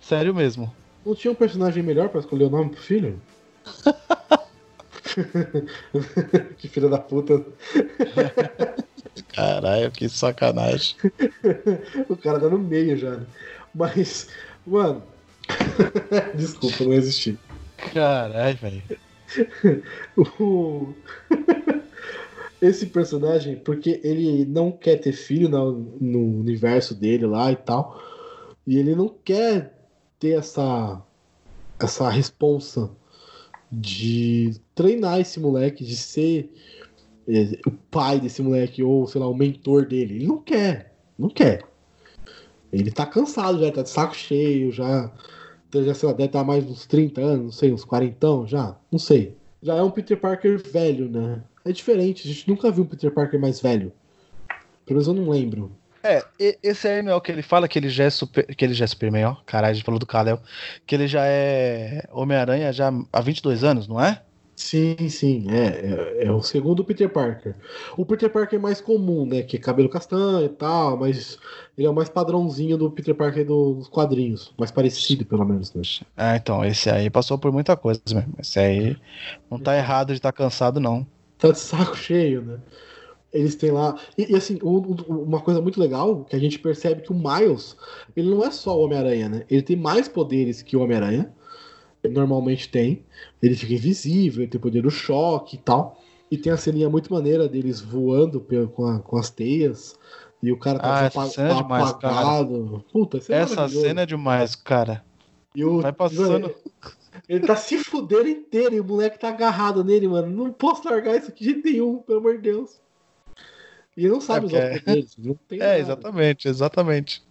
Sério mesmo. Não tinha um personagem melhor pra escolher o nome pro filho? que filha da puta. Caralho, que sacanagem. O cara tá no meio já, né? Mas, mano. Desculpa, não existi. Caralho, velho. O- Esse personagem, porque ele não quer ter filho no, no universo dele lá e tal. E ele não quer ter essa essa responsa de treinar esse moleque, de ser eh, o pai desse moleque, ou sei lá, o mentor dele. Ele não quer, não quer. Ele tá cansado já, tá de saco cheio, já, já sei lá, deve estar mais uns 30 anos, não sei, uns 40 já, não sei. Já é um Peter Parker velho, né? É diferente, a gente nunca viu um Peter Parker mais velho. Pelo menos eu não lembro. É, esse aí não é o que ele fala, que ele já é super. Que ele já é Superman, ó. Caralho, a gente falou do Kal-El. Que ele já é Homem-Aranha já há 22 anos, não é? Sim, sim, é, é, é o segundo Peter Parker. O Peter Parker mais comum, né? Que é cabelo castanho e tal, mas ele é o mais padrãozinho do Peter Parker dos quadrinhos. Mais parecido, pelo menos, né? Ah, então, esse aí passou por muita coisa mesmo. Esse aí não tá errado de estar cansado, não. Tá de saco cheio, né? Eles têm lá. E, e, assim, um- uma coisa muito legal que a gente percebe que o Miles, ele não é só o Homem-Aranha, né? Ele tem mais poderes que o Homem-Aranha. Ele normalmente tem. Ele fica invisível, ele tem poder do choque e tal. E tem a ceninha muito maneira deles voando com, a- com as teias. E o cara tá, Ah, essa cena é demais, cara. Puta, isso é Essa maravilhoso. cena é demais, cara. E o- Vai passando. Ele tá se fudendo inteiro e o moleque tá agarrado nele, mano. Não posso largar isso aqui de jeito nenhum, pelo amor de Deus. E ele não sabe É usar porque- os poderes. Não tem É, nada. exatamente, exatamente.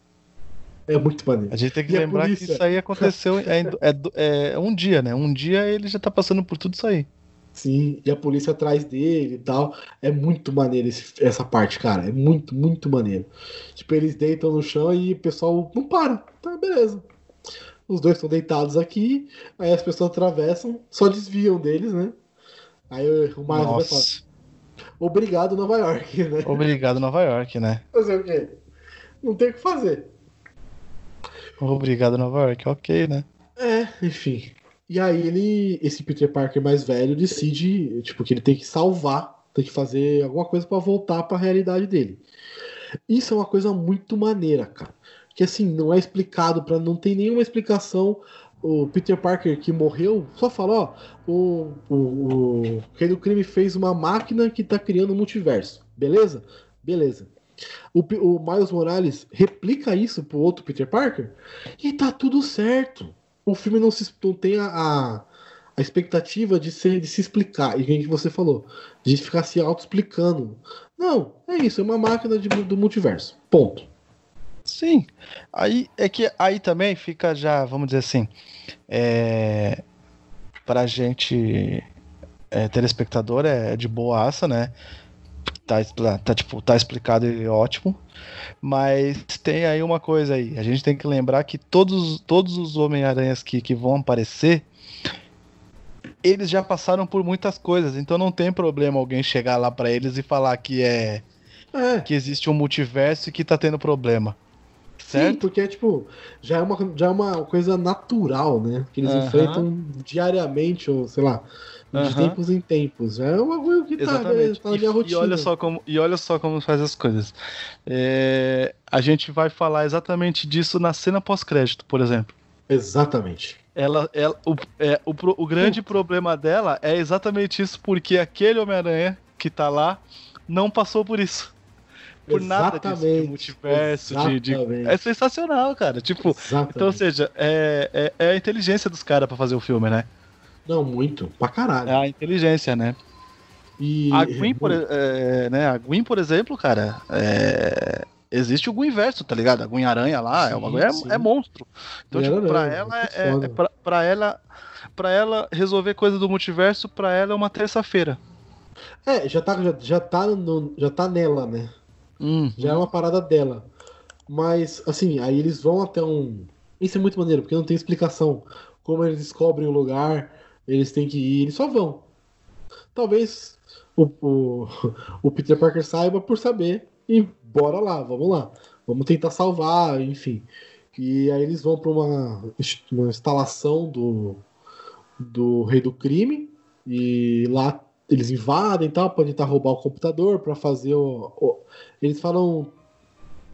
É muito maneiro. A gente tem que E lembrar que polícia? isso aí aconteceu é, é é um dia, né? Um dia ele já tá passando por tudo isso aí. Sim, e a polícia atrás dele e tal. É muito maneiro esse- essa parte, cara. É muito, muito maneiro. Tipo, eles deitam no chão e o pessoal não para. Tá, beleza. Os dois estão deitados aqui, aí as pessoas atravessam, só desviam deles, né? Aí o Miles vai falar, obrigado, Nova York, né? Obrigado, Nova York, né? Fazer o quê? Não tem o que fazer. Obrigado, Nova York. Ok, né? É, enfim. E aí ele, esse Peter Parker mais velho, decide, tipo, que ele tem que salvar, tem que fazer alguma coisa pra voltar pra realidade dele. Isso é uma coisa muito maneira, cara. Que assim, não é explicado para não tem nenhuma explicação. O Peter Parker que morreu só fala, ó, o, o, o rei do crime fez uma máquina que tá criando um multiverso. Beleza? Beleza. O, o Miles Morales replica isso pro outro Peter Parker e tá tudo certo. O filme não, se, não tem a, a, a expectativa de, ser, de se explicar. E quem que você falou? De ficar se auto-explicando. Não, é isso, é uma máquina de- do multiverso. Ponto. Sim. Aí é que aí também fica já, vamos dizer assim, é, pra gente é, telespectador é de boaça, né? Tá, tá, tipo, tá explicado e ótimo. Mas tem aí uma coisa aí. A gente tem que lembrar que todos, todos os Homem-Aranhas que, que vão aparecer, eles já passaram por muitas coisas. Então não tem problema alguém chegar lá pra eles e falar que é É, que existe um multiverso e que tá tendo problema. sim, Certo? porque tipo, já é, uma, já é uma coisa natural, né? Que eles Aham. enfrentam diariamente, ou sei lá, De Aham. tempos em tempos. É um bagulho que tá, Exatamente. tá na E- minha e, rotina. olha só como, e olha só como faz as coisas. É, a gente vai falar exatamente disso na cena pós-crédito, por exemplo. Exatamente. Ela, ela, o, é, o, o grande problema dela é exatamente isso, porque aquele Homem-Aranha que tá lá não passou por isso. Por nada disso, de multiverso, de, de-. É sensacional, cara. Tipo, Exatamente. então, ou seja, é, é, é a inteligência dos caras pra fazer o filme, né? Não, muito. Pra caralho. É a inteligência, né? E... A Gwen, por, é, né, a Gwen, por exemplo, cara, é, existe o verso, tá ligado? A Gwen Aranha lá, é, Sim, uma, é, é monstro. Então, tipo, pra Aranha, ela, é, é pra, pra ela, pra ela resolver coisa do multiverso, pra ela é uma terça-feira. É, já tá, já, já, tá no, já tá nela, né? Hum, Já é uma parada dela. Mas, assim, aí eles vão até um. Isso é muito maneiro, porque não tem explicação. Como eles descobrem o lugar, eles têm que ir, eles só vão. Talvez o, o, o Peter Parker saiba por saber e bora lá, vamos lá. Vamos tentar salvar, enfim. E aí eles vão para uma, uma instalação do, do Rei do Crime e lá eles invadem e tal, podem tentar roubar o computador para fazer o, o- Eles falam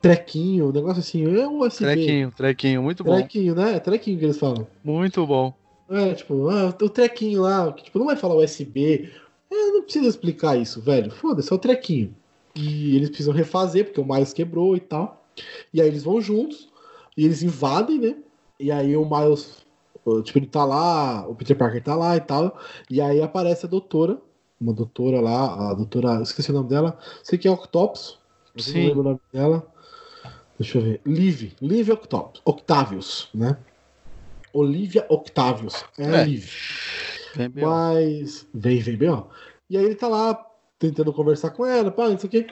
trequinho, um negócio assim, é um USB. trequinho, trequinho, muito bom. Trequinho, né? É trequinho que eles falam. Muito bom. É, tipo, ah, o trequinho lá, que tipo, não vai falar USB. É, não precisa explicar isso, velho. Foda-se, é o trequinho. E eles precisam refazer, porque o Miles quebrou e tal. E aí eles vão juntos, e eles invadem, né? E aí o Miles, tipo, ele tá lá, o Peter Parker tá lá e tal. E aí aparece a doutora, uma doutora lá, a doutora, esqueci o nome dela, sei que é Octopus. Sim. Não lembro o nome dela. Deixa eu ver. Liv, Liv Octopus, Octavius, né? Olivia Octavius. É, É. a Liv. Bem. Mas. Vem, vem bem, ó. E aí ele tá lá tentando conversar com ela, pá, não sei o quê.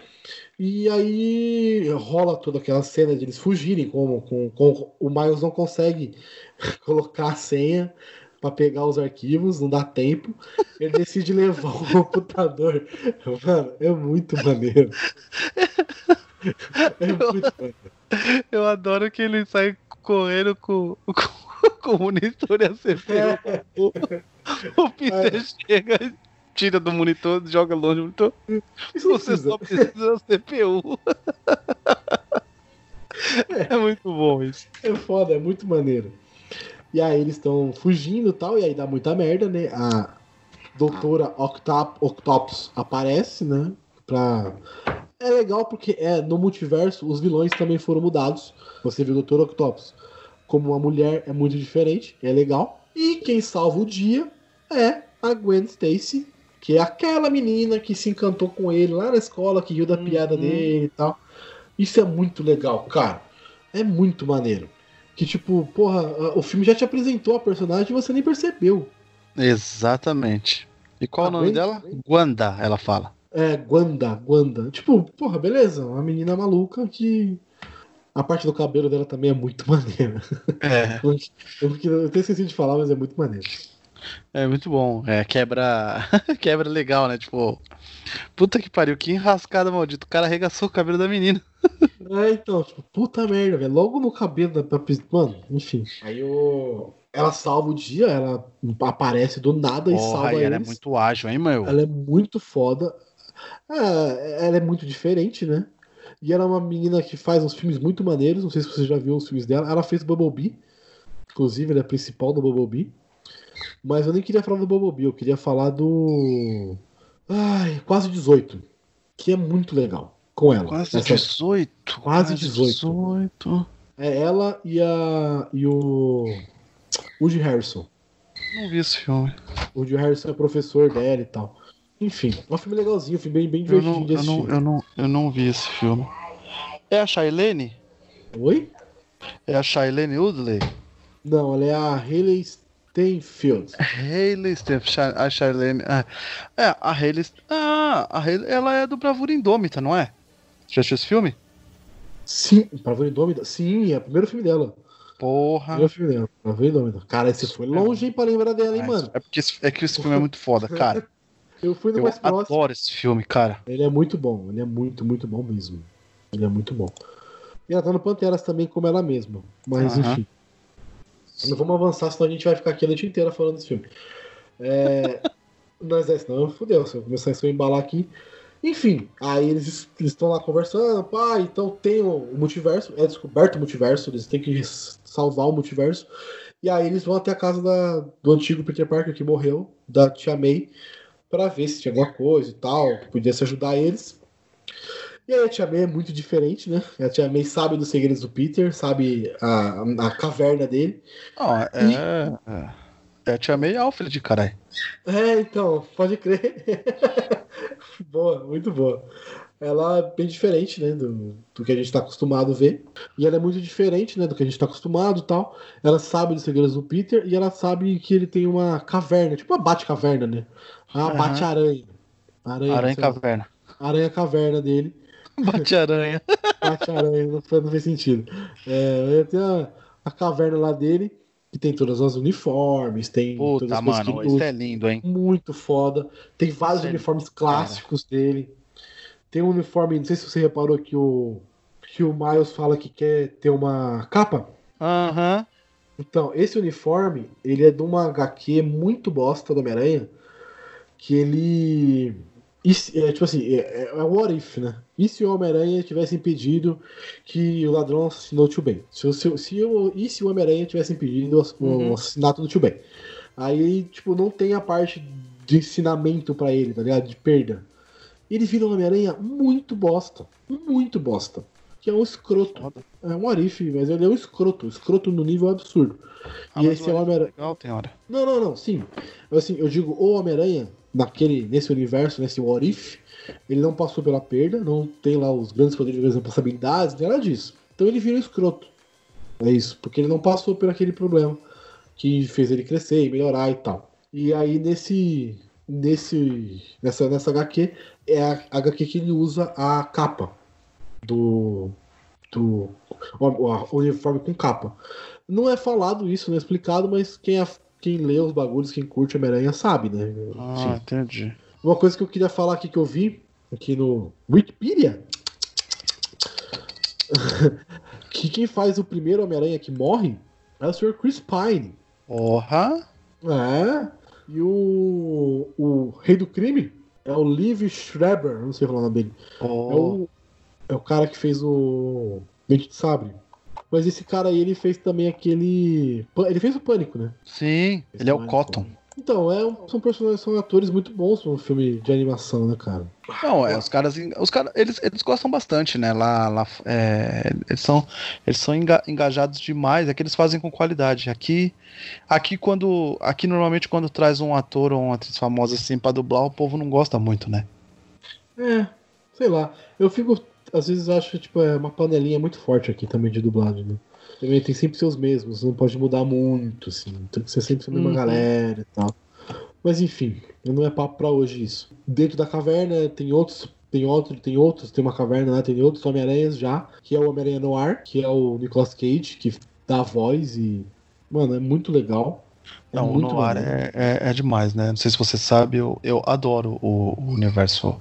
E aí rola toda aquela cena de eles fugirem, como com, com, o Miles não consegue colocar a senha pra pegar os arquivos, não dá tempo. Ele decide levar o computador. Mano, é muito maneiro. É muito maneiro. Eu adoro que ele sai correndo com, com, com o monitor e a CPU. O, o Peter chega e tira do monitor, joga longe do monitor. Você só precisa da CPU. É muito bom isso. É foda, é muito maneiro. E aí eles estão fugindo e tal, e aí dá muita merda, né? A doutora Octop, Octopus aparece, né? Pra... É legal porque é, no multiverso os vilões também foram mudados. Você viu o Dr. Octopus como uma mulher é muito diferente, é legal. E quem salva o dia é a Gwen Stacy, que é aquela menina que se encantou com ele lá na escola, que riu da piada Uhum. dele e tal. Isso é muito legal, cara. É muito maneiro. Que tipo, porra, a- o filme já te apresentou a personagem e você nem percebeu. Exatamente. E qual Ah, o nome bem- dela? Wanda, ela fala. É, Gwanda, Gwanda. Tipo, porra, beleza, uma menina maluca que. A parte do cabelo dela também é muito maneira. É. Eu, eu até esqueci de falar, mas é muito maneiro. É muito bom. É, quebra. quebra legal, né? Tipo. Puta que pariu, que enrascada maldito. O cara arregaçou o cabelo da menina. É, então, tipo, puta merda, velho. Logo no cabelo da. Mano, enfim. Aí o. Ela salva o dia, ela aparece do nada e Porra, salva e eles. ela é muito ágil, hein, meu? Ela é muito foda. É, ela é muito diferente, né? E ela é uma menina que faz uns filmes muito maneiros. Não sei se você já viu os filmes dela. Ela fez Bumblebee. Inclusive, ela é a principal do Bumblebee. Mas eu nem queria falar do Bumblebee. Eu queria falar do. Ai, quase 18. Que é muito legal. Com ela. Quase Essa- 18. Quase 18. 18. É ela e a. e o. Woody Harrison. Não vi esse filme. O Woody Harrison é professor dela e tal. Enfim, é um filme legalzinho, um filme bem, bem Eu divertido não, de eu, assistir. não, eu, não, eu não vi esse filme. É a Shailene? Oi? É a Shailene Woodley? Não, ela é a Hayley Steinfeld. Hayley Sha- a Shailene. ah, É, a Hayley. Ah, a Hayley, ela é do Bravura Indômita, não é? Já assistiu esse filme? Sim, Bravura Indômita. Sim, é o primeiro filme dela. Porra. Primeiro filme dela, Bravura Indômita. Cara, esse foi longe, hein, pra lembrar dela, hein, Mas mano. É porque esse, é que esse filme é muito foda, cara. Eu fui no Eu mais próximo. adoro esse filme, cara. Ele é muito bom, ele é muito, muito bom mesmo. Ele é muito bom. E ela tá no Panteras também, como ela mesma. Mas, Aham. enfim. Não vamos avançar, senão a gente vai ficar aqui a noite inteira falando desse filme. É, No exército, não, fudeu. Se eu começar a embalar aqui. Enfim, aí eles estão lá conversando, pá, então tem o, o, multiverso, é descoberto o multiverso, eles têm que salvar o multiverso. E aí eles vão até a casa da, do antigo Peter Parker que morreu, da Tia May, para ver se tinha alguma coisa e tal, que pudesse ajudar eles. E aí a Tia May é muito diferente, né? A Tia May sabe dos segredos do Peter, sabe a, a caverna dele. Oh, é, e... é, é a Tia May Alfred, caralho. É, então, pode crer. boa, muito boa. Ela é bem diferente, né, do, do que a gente está acostumado a ver. E ela é muito diferente, né, do que a gente está acostumado tal. Ela sabe dos segredos do Peter e ela sabe que ele tem uma caverna, tipo uma bate-caverna, né? A uhum. bate-aranha. Aranha, aranha caverna. Aranha caverna dele. Bate-aranha. Bate-aranha, não, não fez sentido. É, tem a, a caverna lá dele que tem todas as uniformes, tem Puta, todas as mano, isso é lindo, hein? Muito foda. Tem vários isso é uniformes é... clássicos Cara. dele. Tem um uniforme, não sei se você reparou que o que o Miles fala que quer ter uma capa. Aham. Uhum. Então, esse uniforme, ele é de uma HQ muito bosta do Homem-Aranha, que ele é, tipo assim, é, é what if, né? E se o Homem-Aranha tivesse impedido que o ladrão assassinou o Tio Ben? Se, se, se o, e se o Homem-Aranha tivesse impedido o, uhum. o, assassinato do Tio Ben? Aí, tipo, não tem a parte de ensinamento para ele, tá ligado? De perda. Ele vira um Homem-Aranha muito bosta. Muito bosta. Que é um escroto. É um Arif, mas ele é um escroto. Escroto no nível absurdo. Ah, e esse é o Homem-Aranha. Legal, tem hora. Não, não, não, sim. Assim, eu digo o Homem-Aranha naquele, nesse universo, nesse What If, ele não passou pela perda, não tem lá os grandes poderes de responsabilidades, nada disso. Então ele vira um escroto. É isso, porque ele não passou por aquele problema que fez ele crescer e melhorar e tal. E aí nesse nesse nessa nessa HQ é a HQ que ele usa a capa do do o, o uniforme com capa. Não é falado isso, não é explicado, mas quem é quem lê os bagulhos, quem curte Homem-Aranha sabe, né? Ah, Sim. entendi. Uma coisa que eu queria falar aqui que eu vi, aqui no Wikipedia, que quem faz o primeiro Homem-Aranha que morre é o Sr. Chris Pine. Porra! É. E o, o Rei do Crime é o Liv Schreiber, não sei falar o nome dele. Oh. É, o, é o cara que fez o Dente de Sabre. Mas esse cara aí, ele fez também aquele. Ele fez o Pânico, né? Sim, esse ele é o Cotton. Então, é, são personagens, são atores muito bons para um filme de animação, né, cara? Não, é, os caras, os caras, eles, eles gostam bastante, né? Lá, lá é, eles são, eles são engajados demais, é que eles fazem com qualidade. Aqui, aqui quando, aqui normalmente quando traz um ator ou uma atriz famosa assim para dublar, o povo não gosta muito, né? É, sei lá. Eu fico às vezes acho que tipo, é uma panelinha muito forte aqui também de dublagem, né? Também tem sempre seus mesmos, não pode mudar muito, assim. Tem que ser sempre a mesma uhum. galera e tal. Mas enfim, não é papo pra hoje isso. Dentro da caverna tem outros. Tem outro, tem outros, tem uma caverna lá, tem outros Homem-Aranhas já, que é o Homem-Aranha Noir, que é o Nicolas Cage, que dá a voz e. Mano, é muito legal. É não, muito o Noir é, é, é, demais, né? Não sei se você sabe, eu, eu adoro o, o universo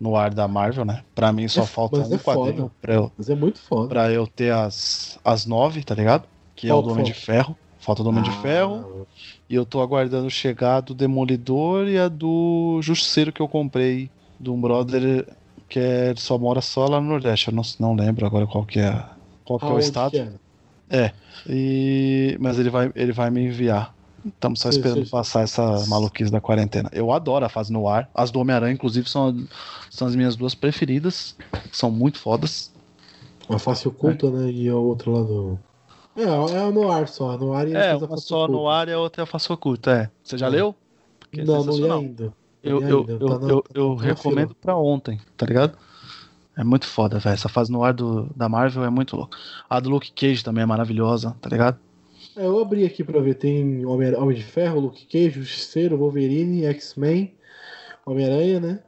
no ar da Marvel, né? Pra mim só é, falta um é quadrinho pra eu. Mas é muito foda. Pra eu ter as, as nove, tá ligado? Que é o do Homem de Ferro. Falta do Homem ah. de Ferro. E eu tô aguardando chegar do Demolidor e a do Justiceiro que eu comprei de um brother que é, só mora só lá no Nordeste. Eu não, não lembro agora qual que é, qual que é o estado. É? é. E, mas ele vai, ele vai me enviar. Estamos só esperando sim, sim. passar essa maluquice da quarentena. Eu adoro a fase no ar. As do Homem-Aranha, inclusive, são, são as minhas duas preferidas. São muito fodas. A face oculta, é. né? E a outra lá do. É, é no ar só. No ar e é, uma só oculta. no ar e a outra é a face oculta. É. Você já é. leu? Porque não, é não li ainda. Eu, eu, eu, tá na, eu, eu tá recomendo pra ontem, tá ligado? É muito foda, velho. Essa fase no ar do, da Marvel é muito louca. A do Luke Cage também é maravilhosa, tá ligado? É, eu abri aqui pra ver. Tem Homem, Homem de Ferro, Luke Cage, Justiceiro, Wolverine, X-Men, Homem-Aranha, né?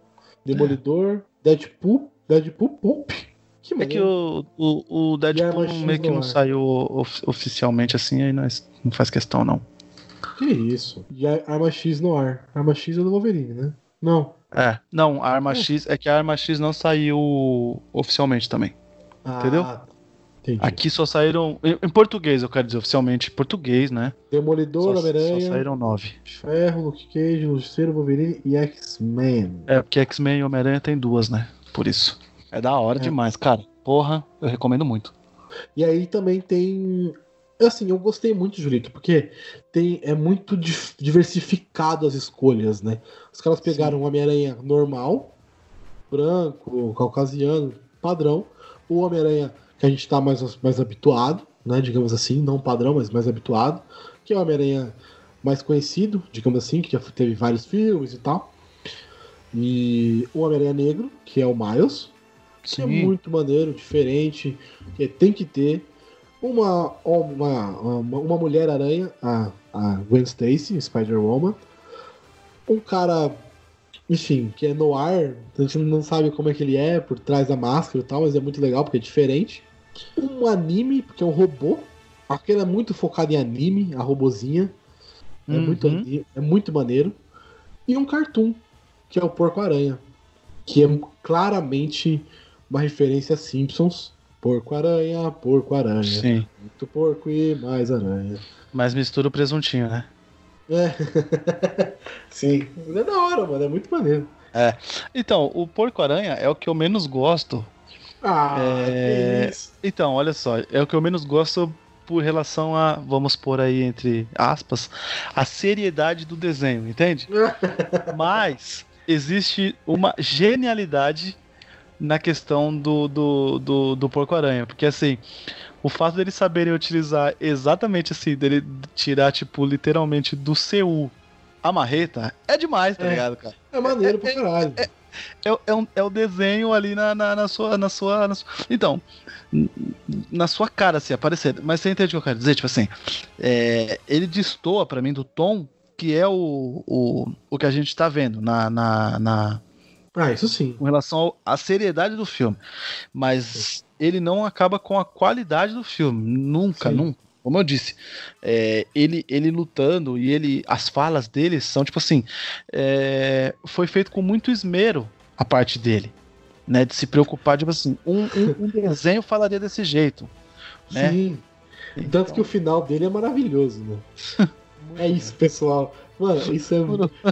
Demolidor, Deadpool, Deadpool Poop. Que é que o, o, o Deadpool meio que não saiu of, oficialmente assim, aí nós não faz questão, não. Que isso? E a Arma X no ar. Arma X é do Wolverine, né? Não. É, não, a Arma é. X é que a Arma X não saiu oficialmente também. Ah, entendeu? Entendi. Aqui só saíram. Em português, eu quero dizer, oficialmente português, né? Demolidor, Homem-Aranha. Só saíram nove. Ferro, Luke Cage, Luciano Wolverine e X-Men. É, porque X-Men e Homem-Aranha tem duas, né? Por isso. É da hora é. demais, cara. Porra, eu recomendo muito. E aí também tem. Assim, eu gostei muito, Julito, porque tem, é muito diversificado as escolhas, né? Os caras pegaram Sim. um Homem-Aranha normal, branco, caucasiano, padrão. O Homem-Aranha que a gente está mais, mais habituado, né, digamos assim, não padrão, mas mais habituado, que é o Homem-Aranha mais conhecido, digamos assim, que já teve vários filmes e tal. E o Homem-Aranha Negro, que é o Miles, que Sim. é muito maneiro, diferente, que tem que ter uma, uma, uma, uma Mulher-Aranha, a, a Gwen Stacy, Spider-Woman, um cara enfim, que é no ar, a gente não sabe como é que ele é por trás da máscara e tal, mas é muito legal porque é diferente. Um anime, porque é um robô. Aquele é muito focado em anime, a robozinha. É, uhum. muito, é muito maneiro. E um cartoon, que é o Porco-Aranha. Que é claramente uma referência a Simpsons. Porco-Aranha, Porco-Aranha. Sim. Muito porco e mais aranha. Mas mistura o presuntinho, né? É. Sim. É da hora, mano. É muito maneiro. É. Então, o Porco-Aranha é o que eu menos gosto ah, é... Então, olha só, é o que eu menos gosto por relação a, vamos pôr aí entre aspas, a seriedade do desenho, entende? Mas existe uma genialidade na questão do, do, do, do Porco-Aranha, porque assim, o fato deles saberem utilizar exatamente assim, dele tirar, tipo, literalmente do CU a marreta, é demais, tá é, ligado, cara? É maneiro é, pra caralho. É, é, é, um, é o desenho ali na, na, na, sua, na, sua, na sua. Então, na sua cara, assim, aparecer. Mas você entende o que eu quero dizer? Tipo assim, é, ele destoa para mim do tom que é o, o, o que a gente tá vendo na, na, na. Ah, isso sim. Com relação à seriedade do filme. Mas ele não acaba com a qualidade do filme. Nunca, sim. nunca. Como eu disse, é, ele, ele lutando e ele as falas dele são tipo assim, é, foi feito com muito esmero a parte dele, né? De se preocupar, tipo assim, um, um, um desenho falaria desse jeito, né? Sim. Então... Tanto que o final dele é maravilhoso, né? é isso, pessoal. Mano, isso é,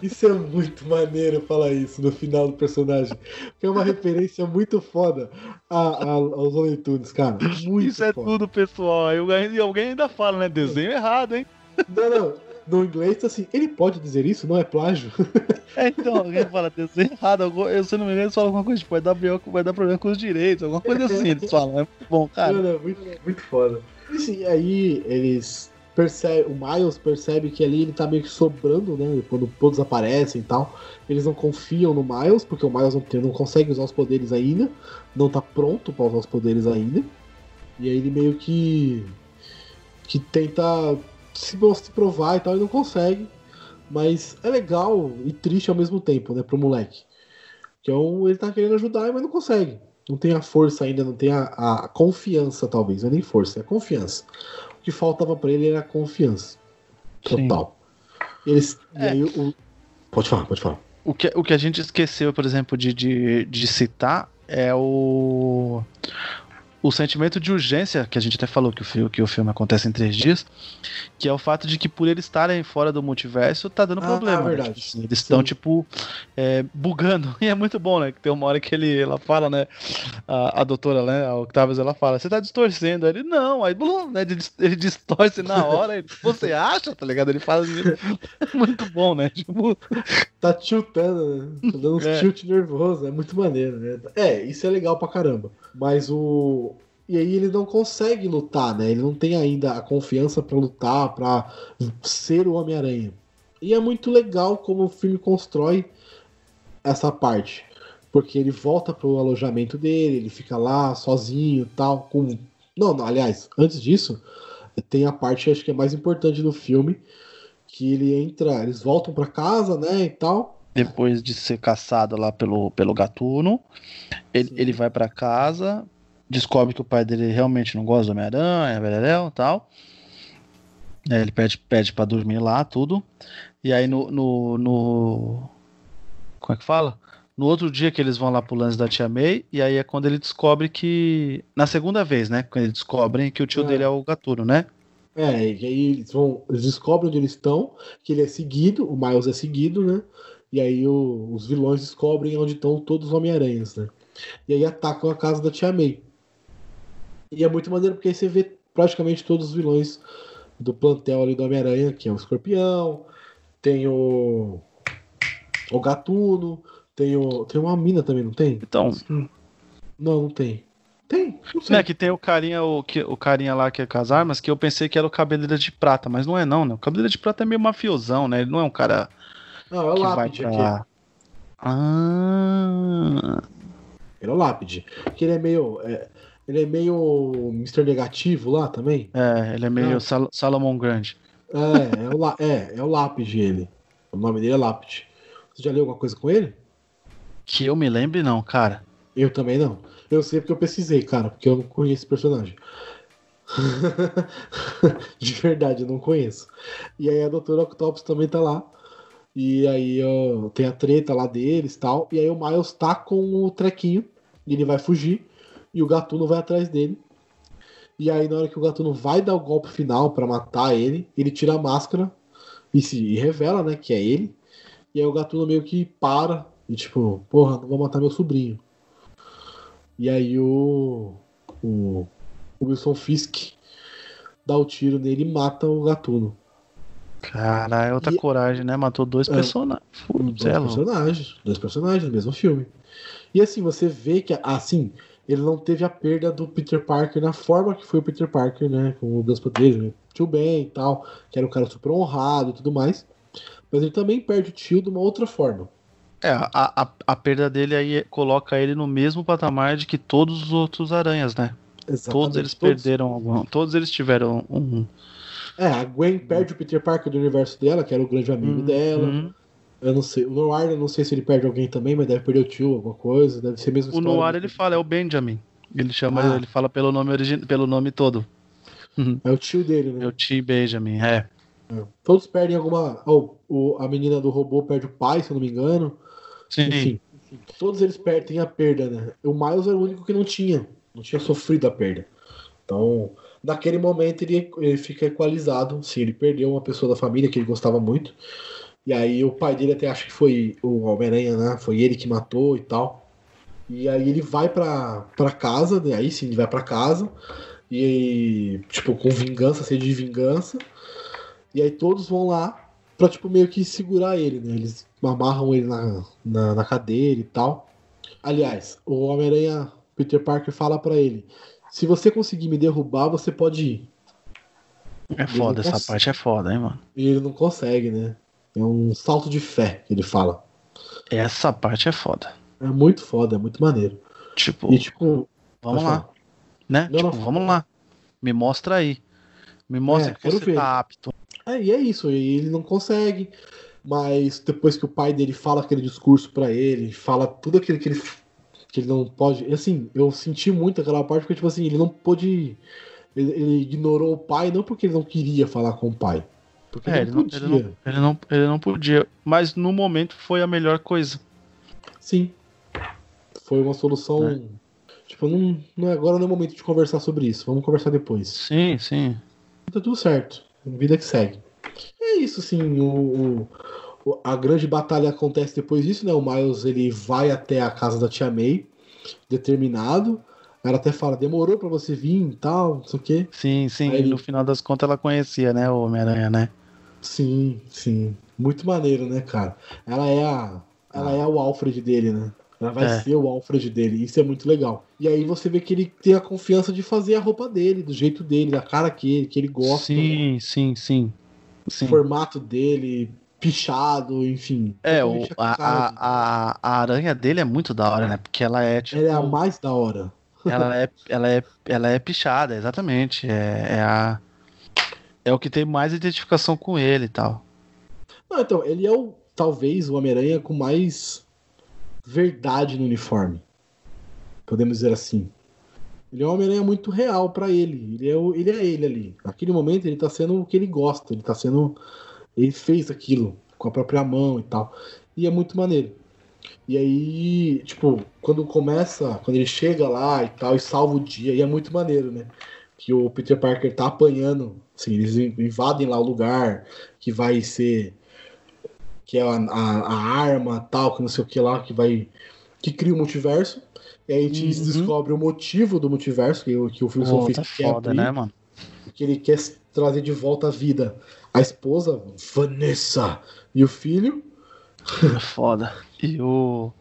isso é muito maneiro falar isso no final do personagem. Que é uma referência muito foda a, a, aos Looney cara. Muito isso é foda. tudo, pessoal. E alguém ainda fala, né? Desenho errado, hein? Não, não. No inglês, assim, ele pode dizer isso? Não é plágio? É, então, alguém fala desenho errado. Eu, se não me engano, eles falam alguma coisa, tipo, vai dar, vai dar problema com os direitos, alguma coisa assim, eles falam. É muito bom, cara. Não, não, muito, muito foda. E assim, aí eles percebe, o Miles percebe que ali ele tá meio que sobrando, né? Quando todos aparecem e tal. Eles não confiam no Miles, porque o Miles não, não consegue usar os poderes ainda. Não tá pronto para usar os poderes ainda. E aí ele meio que. que tenta se, se provar e tal, e não consegue. Mas é legal e triste ao mesmo tempo, né, pro moleque. Então ele tá querendo ajudar, mas não consegue. Não tem a força ainda, não tem a, a confiança, talvez. Não é nem força, é a confiança que faltava para ele era confiança. Total. Eles, é. E aí o. Pode falar, pode falar. O que, o que a gente esqueceu, por exemplo, de, de, de citar é o o sentimento de urgência, que a gente até falou que o, filme, que o filme acontece em três dias, que é o fato de que por eles estarem fora do multiverso, tá dando ah, problema. É verdade. Né? Tipo, eles estão, tipo, é, bugando. E é muito bom, né? Que tem uma hora que ele, ela fala, né? A, a doutora, né? A Octavius, ela fala, você tá distorcendo. Aí ele, não. Aí, blum, né? Ele distorce na hora. Ele, você acha, tá ligado? Ele fala assim, muito bom, né? Tipo... Tá tiltando, né? Tá dando uns é. tilt nervoso. É muito maneiro, né? É, isso é legal pra caramba. Mas o. E aí ele não consegue lutar, né? Ele não tem ainda a confiança para lutar, para ser o Homem-Aranha. E é muito legal como o filme constrói essa parte. Porque ele volta pro alojamento dele, ele fica lá sozinho tal, com. Não, não, aliás, antes disso, tem a parte acho que é mais importante do filme, que ele entra, eles voltam para casa, né, e tal depois de ser caçado lá pelo, pelo gatuno, ele, ele vai para casa, descobre que o pai dele realmente não gosta do Homem-Aranha, e tal. É, ele pede, pede para dormir lá, tudo. E aí no, no, no, Como é que fala? No outro dia que eles vão lá pro lance da tia May, e aí é quando ele descobre que. Na segunda vez, né? Quando eles descobrem que o tio É. dele é o Gatuno, né? É, e aí eles vão. Eles descobrem onde eles estão, que ele é seguido, o Miles é seguido, né? E aí o- os vilões descobrem onde estão todos os Homem-Aranhas, né? E aí atacam a casa da Tia May. E é muito maneiro porque aí você vê praticamente todos os vilões do plantel ali do Homem-Aranha, que é o Escorpião, tem o. O Gatuno, tem o. Tem uma mina também, não tem? Então, Não, não tem. Tem? Não sei. né, que tem o carinha, o, que, o carinha lá que é com as armas, que eu pensei que era o Cabeleira de Prata, mas não é não, né? O Cabeleira de Prata é meio mafiosão, né? Ele não é um cara Não, é o que vai Lápide aqui. pra... Ah, Ele é o Lápide. Que ele é meio. é, ele é meio Mr. Negativo lá também. é, ele é meio Não. Sal Salomon Grande. É, é o, é, é o Lápide ele. O nome dele é Lápide. Você já leu alguma coisa com ele? Que eu me lembre não, cara. Eu também não. Eu sei porque eu pesquisei, cara, porque eu não conheço esse personagem. De verdade, eu não conheço. E aí a Doutora Octopus também tá lá. E aí ó, tem a treta lá deles e tal. E aí o Miles tá com o trequinho. E ele vai fugir. E o Gatuno vai atrás dele. E aí na hora que o Gatuno vai dar o golpe final pra matar ele, ele tira a máscara e se revela, né, que é ele. E aí o Gatuno meio que para e tipo, porra, não vou matar meu sobrinho. E aí o, o, o Wilson Fisk dá o tiro nele e mata o Gatuno. Cara, é outra E- coragem, né? Matou dois É. personagens. Dois é personagens, dois personagens no mesmo filme. E assim, você vê que, assim, ele não teve a perda do Peter Parker na forma que foi o Peter Parker, né? Com o Deus Poderes, né? tio Ben e tal, que era um cara super honrado e tudo mais. Mas ele também perde o tio de uma outra forma. É, a, a, a perda dele aí coloca ele no mesmo patamar de que todos os outros aranhas, né? Exatamente. Todos eles perderam algum. Todos eles tiveram um. É, a Gwen perde o Peter Parker do universo dela, que era o grande amigo dela. Uhum. Eu não sei. O Noir, eu não sei se ele perde alguém também, mas deve perder o tio, alguma coisa. Deve ser a mesma O. Noir ele fala, é o Benjamin. Ele chama, Ah. ele fala pelo nome pelo nome todo. É o tio dele, né? É o T. Benjamin, é. Todos perdem alguma. Oh, o, a menina do robô perde o pai, se eu não me engano. Sim. Enfim. Todos eles perdem a perda, né? O Miles era o único que não tinha. Não tinha sofrido a perda. Então, naquele momento, ele, ele fica equalizado. Sim, ele perdeu uma pessoa da família que ele gostava muito. E aí o pai dele até acha que foi o Homem-Aranha, né? Foi ele que matou e tal. E aí ele vai pra, pra casa, né? aí sim, ele vai pra casa. E, tipo, com vingança, sede de vingança. E aí todos vão lá pra, tipo, meio que segurar ele, né? Eles amarram ele na, na, na cadeira e tal. Aliás, o Homem-Aranha, Peter Parker, fala pra ele: se você conseguir me derrubar, você pode ir. É foda, essa parte é foda, hein, mano. E ele não consegue, né? É um salto de fé que ele fala. Essa parte é foda. É muito foda, é muito maneiro. Tipo, E tipo, vamos lá, falar. né? Não, tipo, não. vamos lá. Me mostra aí. Me mostra É, que você ver. tá apto. É, e é isso, e ele não consegue, mas depois que o pai dele fala aquele discurso pra ele, fala tudo aquilo que ele, que ele não pode. e Assim, eu senti muito aquela parte porque, tipo assim, ele não pôde. Ele, ele ignorou o pai, não porque ele não queria falar com o pai. Porque É, ele não podia. ele, não, ele, não, ele não podia. Mas no momento foi a melhor coisa. Sim. Foi uma solução. É. Tipo, não, não é- agora não é momento de conversar sobre isso. Vamos conversar depois. Sim, sim. Tá tudo certo. Vida que segue. É isso, sim. O- o- a grande batalha acontece depois disso, né? O Miles ele vai até a casa da tia May, determinado. Ela até fala, demorou pra você vir e tal, não sei o quê. Sim, sim. Aí- E no final das contas ela conhecia, né, o Homem-Aranha, né? Sim, sim. Muito maneiro, né, cara? Ela é a. Ela é o Alfred dele, né? Ela vai É. ser o Alfred dele. Isso é muito legal. E aí você vê que ele tem a confiança de fazer a roupa dele, do jeito dele, da cara que ele, que ele gosta. Sim, sim, sim. o Sim. formato dele, pichado, enfim. É, o, a, a, a, a aranha dele é muito da hora, né? Porque ela é tipo. Ela é a mais da hora. Ela, é, ela, é, ela é pichada, exatamente. É, é a. É o que tem mais identificação com ele e tal. Não, então, ele é o talvez o Homem-Aranha com mais verdade no uniforme. Podemos dizer assim. Ele é um Homem-Aranha muito real pra ele. Ele é, o, ele é ele ali. Naquele momento ele tá sendo o que ele gosta. Ele tá sendo. Ele fez aquilo com a própria mão e tal. E é muito maneiro. E aí, tipo, quando começa, quando ele chega lá e tal, e salva o dia, e é muito maneiro, né? Que o Peter Parker tá apanhando, assim, eles invadem lá o lugar que vai ser. que é a, a, a arma tal, que não sei o que lá, que vai. que cria o multiverso. E aí a gente Uhum. descobre o motivo do multiverso, que, o- que o Wilson Pô, Fisk tá quer foda, abrir, né, mano? que ele quer trazer de volta à vida a esposa, Vanessa, e o filho. É foda. E o.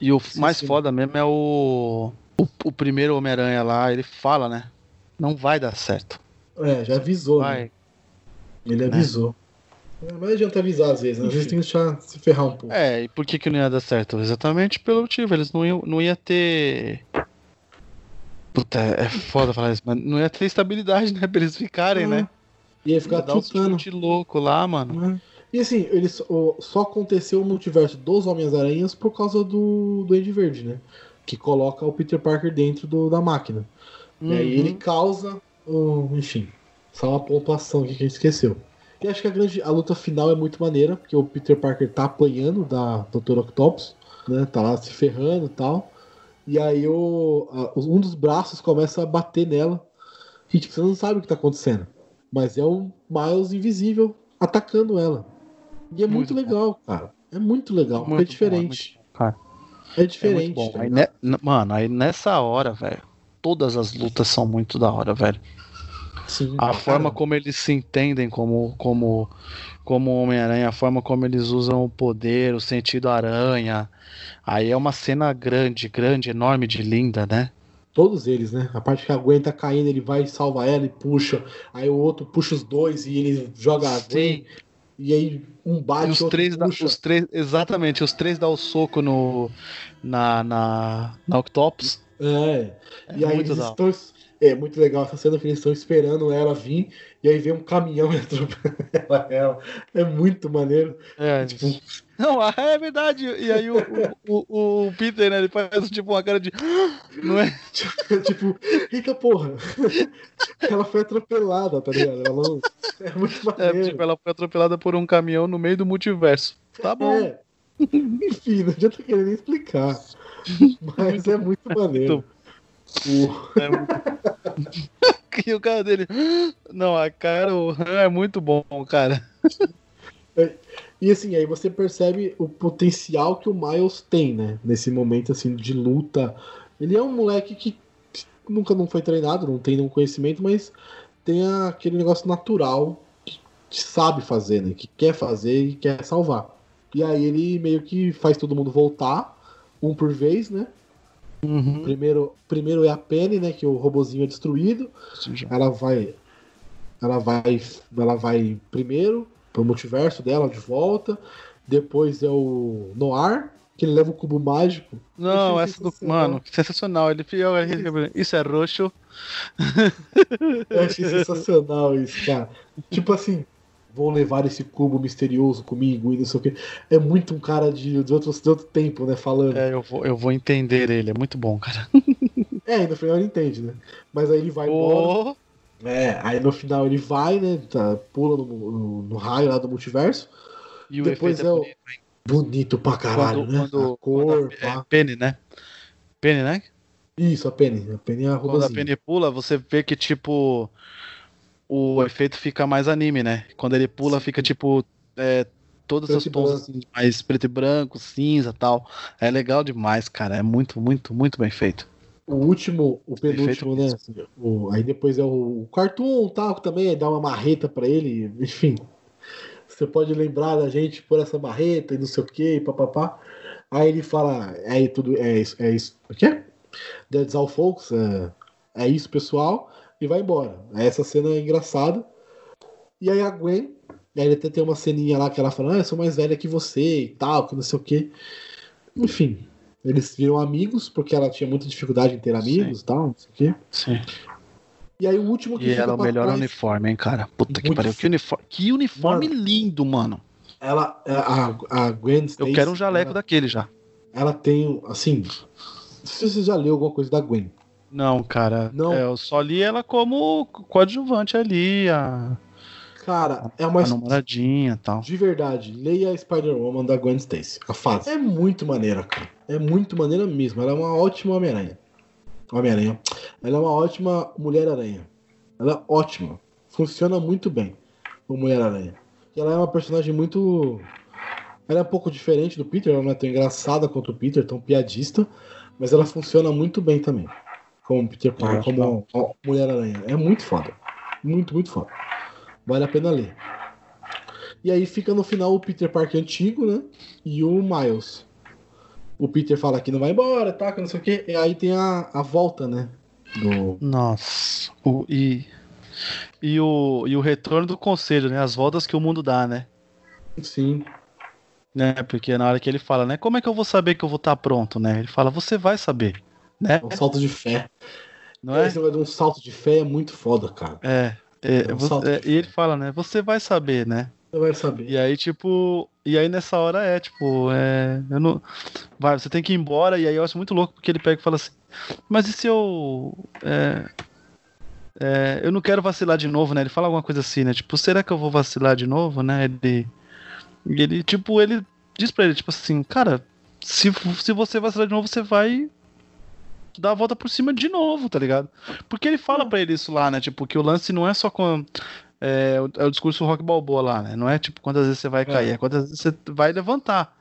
E o Sim, mais sim. foda mesmo é o. O, o primeiro Homem-Aranha lá, ele fala, né? Não vai dar certo. É, já avisou, né? Vai. Ele avisou. É, Mas adianta avisar às vezes, né? às vezes tem que deixar se ferrar um pouco. É, e por que que não ia dar certo? Exatamente pelo motivo, eles não iam, não ia ter... Puta, é foda falar isso, mas não ia ter estabilidade, né, pra eles ficarem, Ah, né? Ia ficar Ia dar um louco lá, mano. né? E assim, ele só, só aconteceu o multiverso dos Homens-Aranhas por causa do Duende Verde, né? Que coloca o Peter Parker dentro do- da máquina. E aí Uhum. ele causa, o- enfim, só uma pontuação aqui que a gente esqueceu. E acho que a grande a luta final é muito maneira, porque o Peter Parker tá apanhando da Dr. Octopus, né? Tá lá se ferrando e tal. E aí o, a- um dos braços começa a bater nela. E tipo, você não sabe o que tá acontecendo. Mas é o Miles invisível atacando ela. E é muito, Muito bom. legal, cara. É muito legal, porque é Muito bom, diferente. muito bom, cara. É É diferente. muito bom. tá Aí, ne- Mano, aí nessa hora, velho, todas as lutas são muito da hora, velho. Sim, A forma como eles se entendem como como como Homem-Aranha, a forma como eles usam o poder, o sentido aranha. Aí é uma cena grande, grande, enorme de linda, né? Todos eles, né? A parte que a Gwen tá caindo, ele vai e salva ela e puxa. Aí o outro puxa os dois e ele joga a Gwen. E aí um bate, E os três, dá, os três, exatamente, os três dão o soco no na na, na Octopus. É. É e aí eles estão. É muito legal essa cena que eles estão esperando ela vir. E aí vem um caminhão e atropela ela. É muito maneiro. É, Tipo, Não, é verdade. E aí o, o, o, Peter, né, ele faz tipo uma cara de. Não é? tipo, eita porra. ela foi atropelada, tá ligado? Ela não... É muito É, maneiro. tipo, ela foi atropelada por um caminhão no meio do multiverso. Tá bom. É. Enfim, não adianta querer nem explicar. Mas é muito maneiro. O- É muito- e o cara dele. Não, a cara, o Han é muito bom, cara. E assim, aí você percebe o potencial que o Miles tem, né? Nesse momento assim de luta. Ele é um moleque que nunca não foi treinado, não tem nenhum conhecimento, mas tem aquele negócio natural que sabe fazer, né? Que quer fazer e quer salvar. E aí ele meio que faz todo mundo voltar, um por vez, né? Uhum. Primeiro, primeiro é a Penny, né? Que o robozinho é destruído. Ela vai. Ela vai. Ela vai primeiro pro multiverso dela de volta. Depois é o Noir, que ele leva o cubo mágico. Não, Achei essa do. Mano, sensacional. Ele fica. Isso é roxo. Eu achei sensacional isso, cara. Tipo assim, vou levar esse cubo misterioso comigo e não sei o que. É muito um cara de, de, outro, de outro tempo, né? Falando. É. É, eu vou, eu vou entender ele. É muito bom, cara. e no final ele entende, né? Mas aí ele vai embora. Oh, É, aí no final ele vai, né? tá- pula no, no- no raio lá do multiverso. e o Depois efeito é o- bonito, hein? Bonito pra caralho, Quando, né? quando, a cor, a- é. Penny, né? Penny, né? Isso, a Penny. A Penny é a Quando a. Penny pula, você vê que, tipo, o efeito fica mais anime, né? Quando ele pula, fica, tipo, é, todas Preto as tons assim, mais preto e branco, cinza tal. É legal demais, cara. É muito, muito, muito bem feito. O último, o penúltimo, né? O, aí depois é o Cartoon, tal, que também dá uma marreta pra ele, enfim. Você pode lembrar da gente por essa marreta e não sei o que, papapá. Aí ele fala, é tudo, é isso, é isso. O quê? That's all folks, é, é isso, pessoal, e vai embora. Essa cena é engraçada. E aí a Gwen, aí ele até tem uma ceninha lá que ela fala, ah, eu sou mais velha que você e tal, que não sei o que. Enfim, eles viram amigos, porque ela tinha muita dificuldade em ter amigos e tal, não sei o quê. Sim. E aí o último que E ela é o melhor trás, uniforme, hein, cara. Puta que pariu. Que uniforme, que uniforme lindo, mano. ela, a, a Gwen Eu Stacy, quero um jaleco ela, daquele já. ela tem, assim, não sei se você já leu alguma coisa da Gwen. Não, cara. Não. É, eu só li ela como coadjuvante ali. A... Cara, é uma A namoradinha e tal. De verdade, leia Spider-Woman da Gwen Stacy. A fase. É muito maneira, cara. É muito maneira mesmo. Ela é uma ótima Homem-Aranha. Homem-Aranha. Ela é uma ótima Mulher-Aranha. Ela é ótima. Funciona muito bem como Mulher-Aranha. E ela é uma personagem muito. Ela é um pouco diferente do Peter, ela não é tão engraçada quanto o Peter, tão piadista, mas ela funciona muito bem também. Como Peter Parker, como Mulher-Aranha. É muito foda. Muito, muito foda. Vale a pena ler. E aí fica no final o Peter Parker antigo, né? E o Miles. O Peter fala que não vai embora, tá? Que não sei o quê. E aí tem a, a volta, né? Do. Nossa. O, e, e, o, e o retorno do conselho, né? As voltas que o mundo dá, né? Sim. Né? Porque na hora que ele fala, né? Como é que eu vou saber que eu vou estar pronto, né? Ele fala, você vai saber, né? É um salto de fé. Não é? Esse negócio de um salto de fé é muito foda, cara. É. é, É um você- é, e ele fala, né? Você vai saber, né? Você vai saber. E aí, tipo. E aí nessa hora é, tipo, é. Eu não. Vai, você tem que ir embora. E aí eu acho muito louco porque ele pega e fala assim. Mas e se eu. É, é, eu não quero vacilar de novo, né? Ele fala alguma coisa assim, né? Tipo, será que eu vou vacilar de novo, né? Ele. Ele, tipo, ele diz pra ele, tipo assim, cara, se, se você vacilar de novo, você vai dar a volta por cima de novo, tá ligado? Porque ele fala pra ele isso lá, né? Tipo, que o lance não é só com. É, o, é o discurso rock balboa lá, né? Não é tipo quantas vezes você vai cair, é quantas vezes você vai levantar.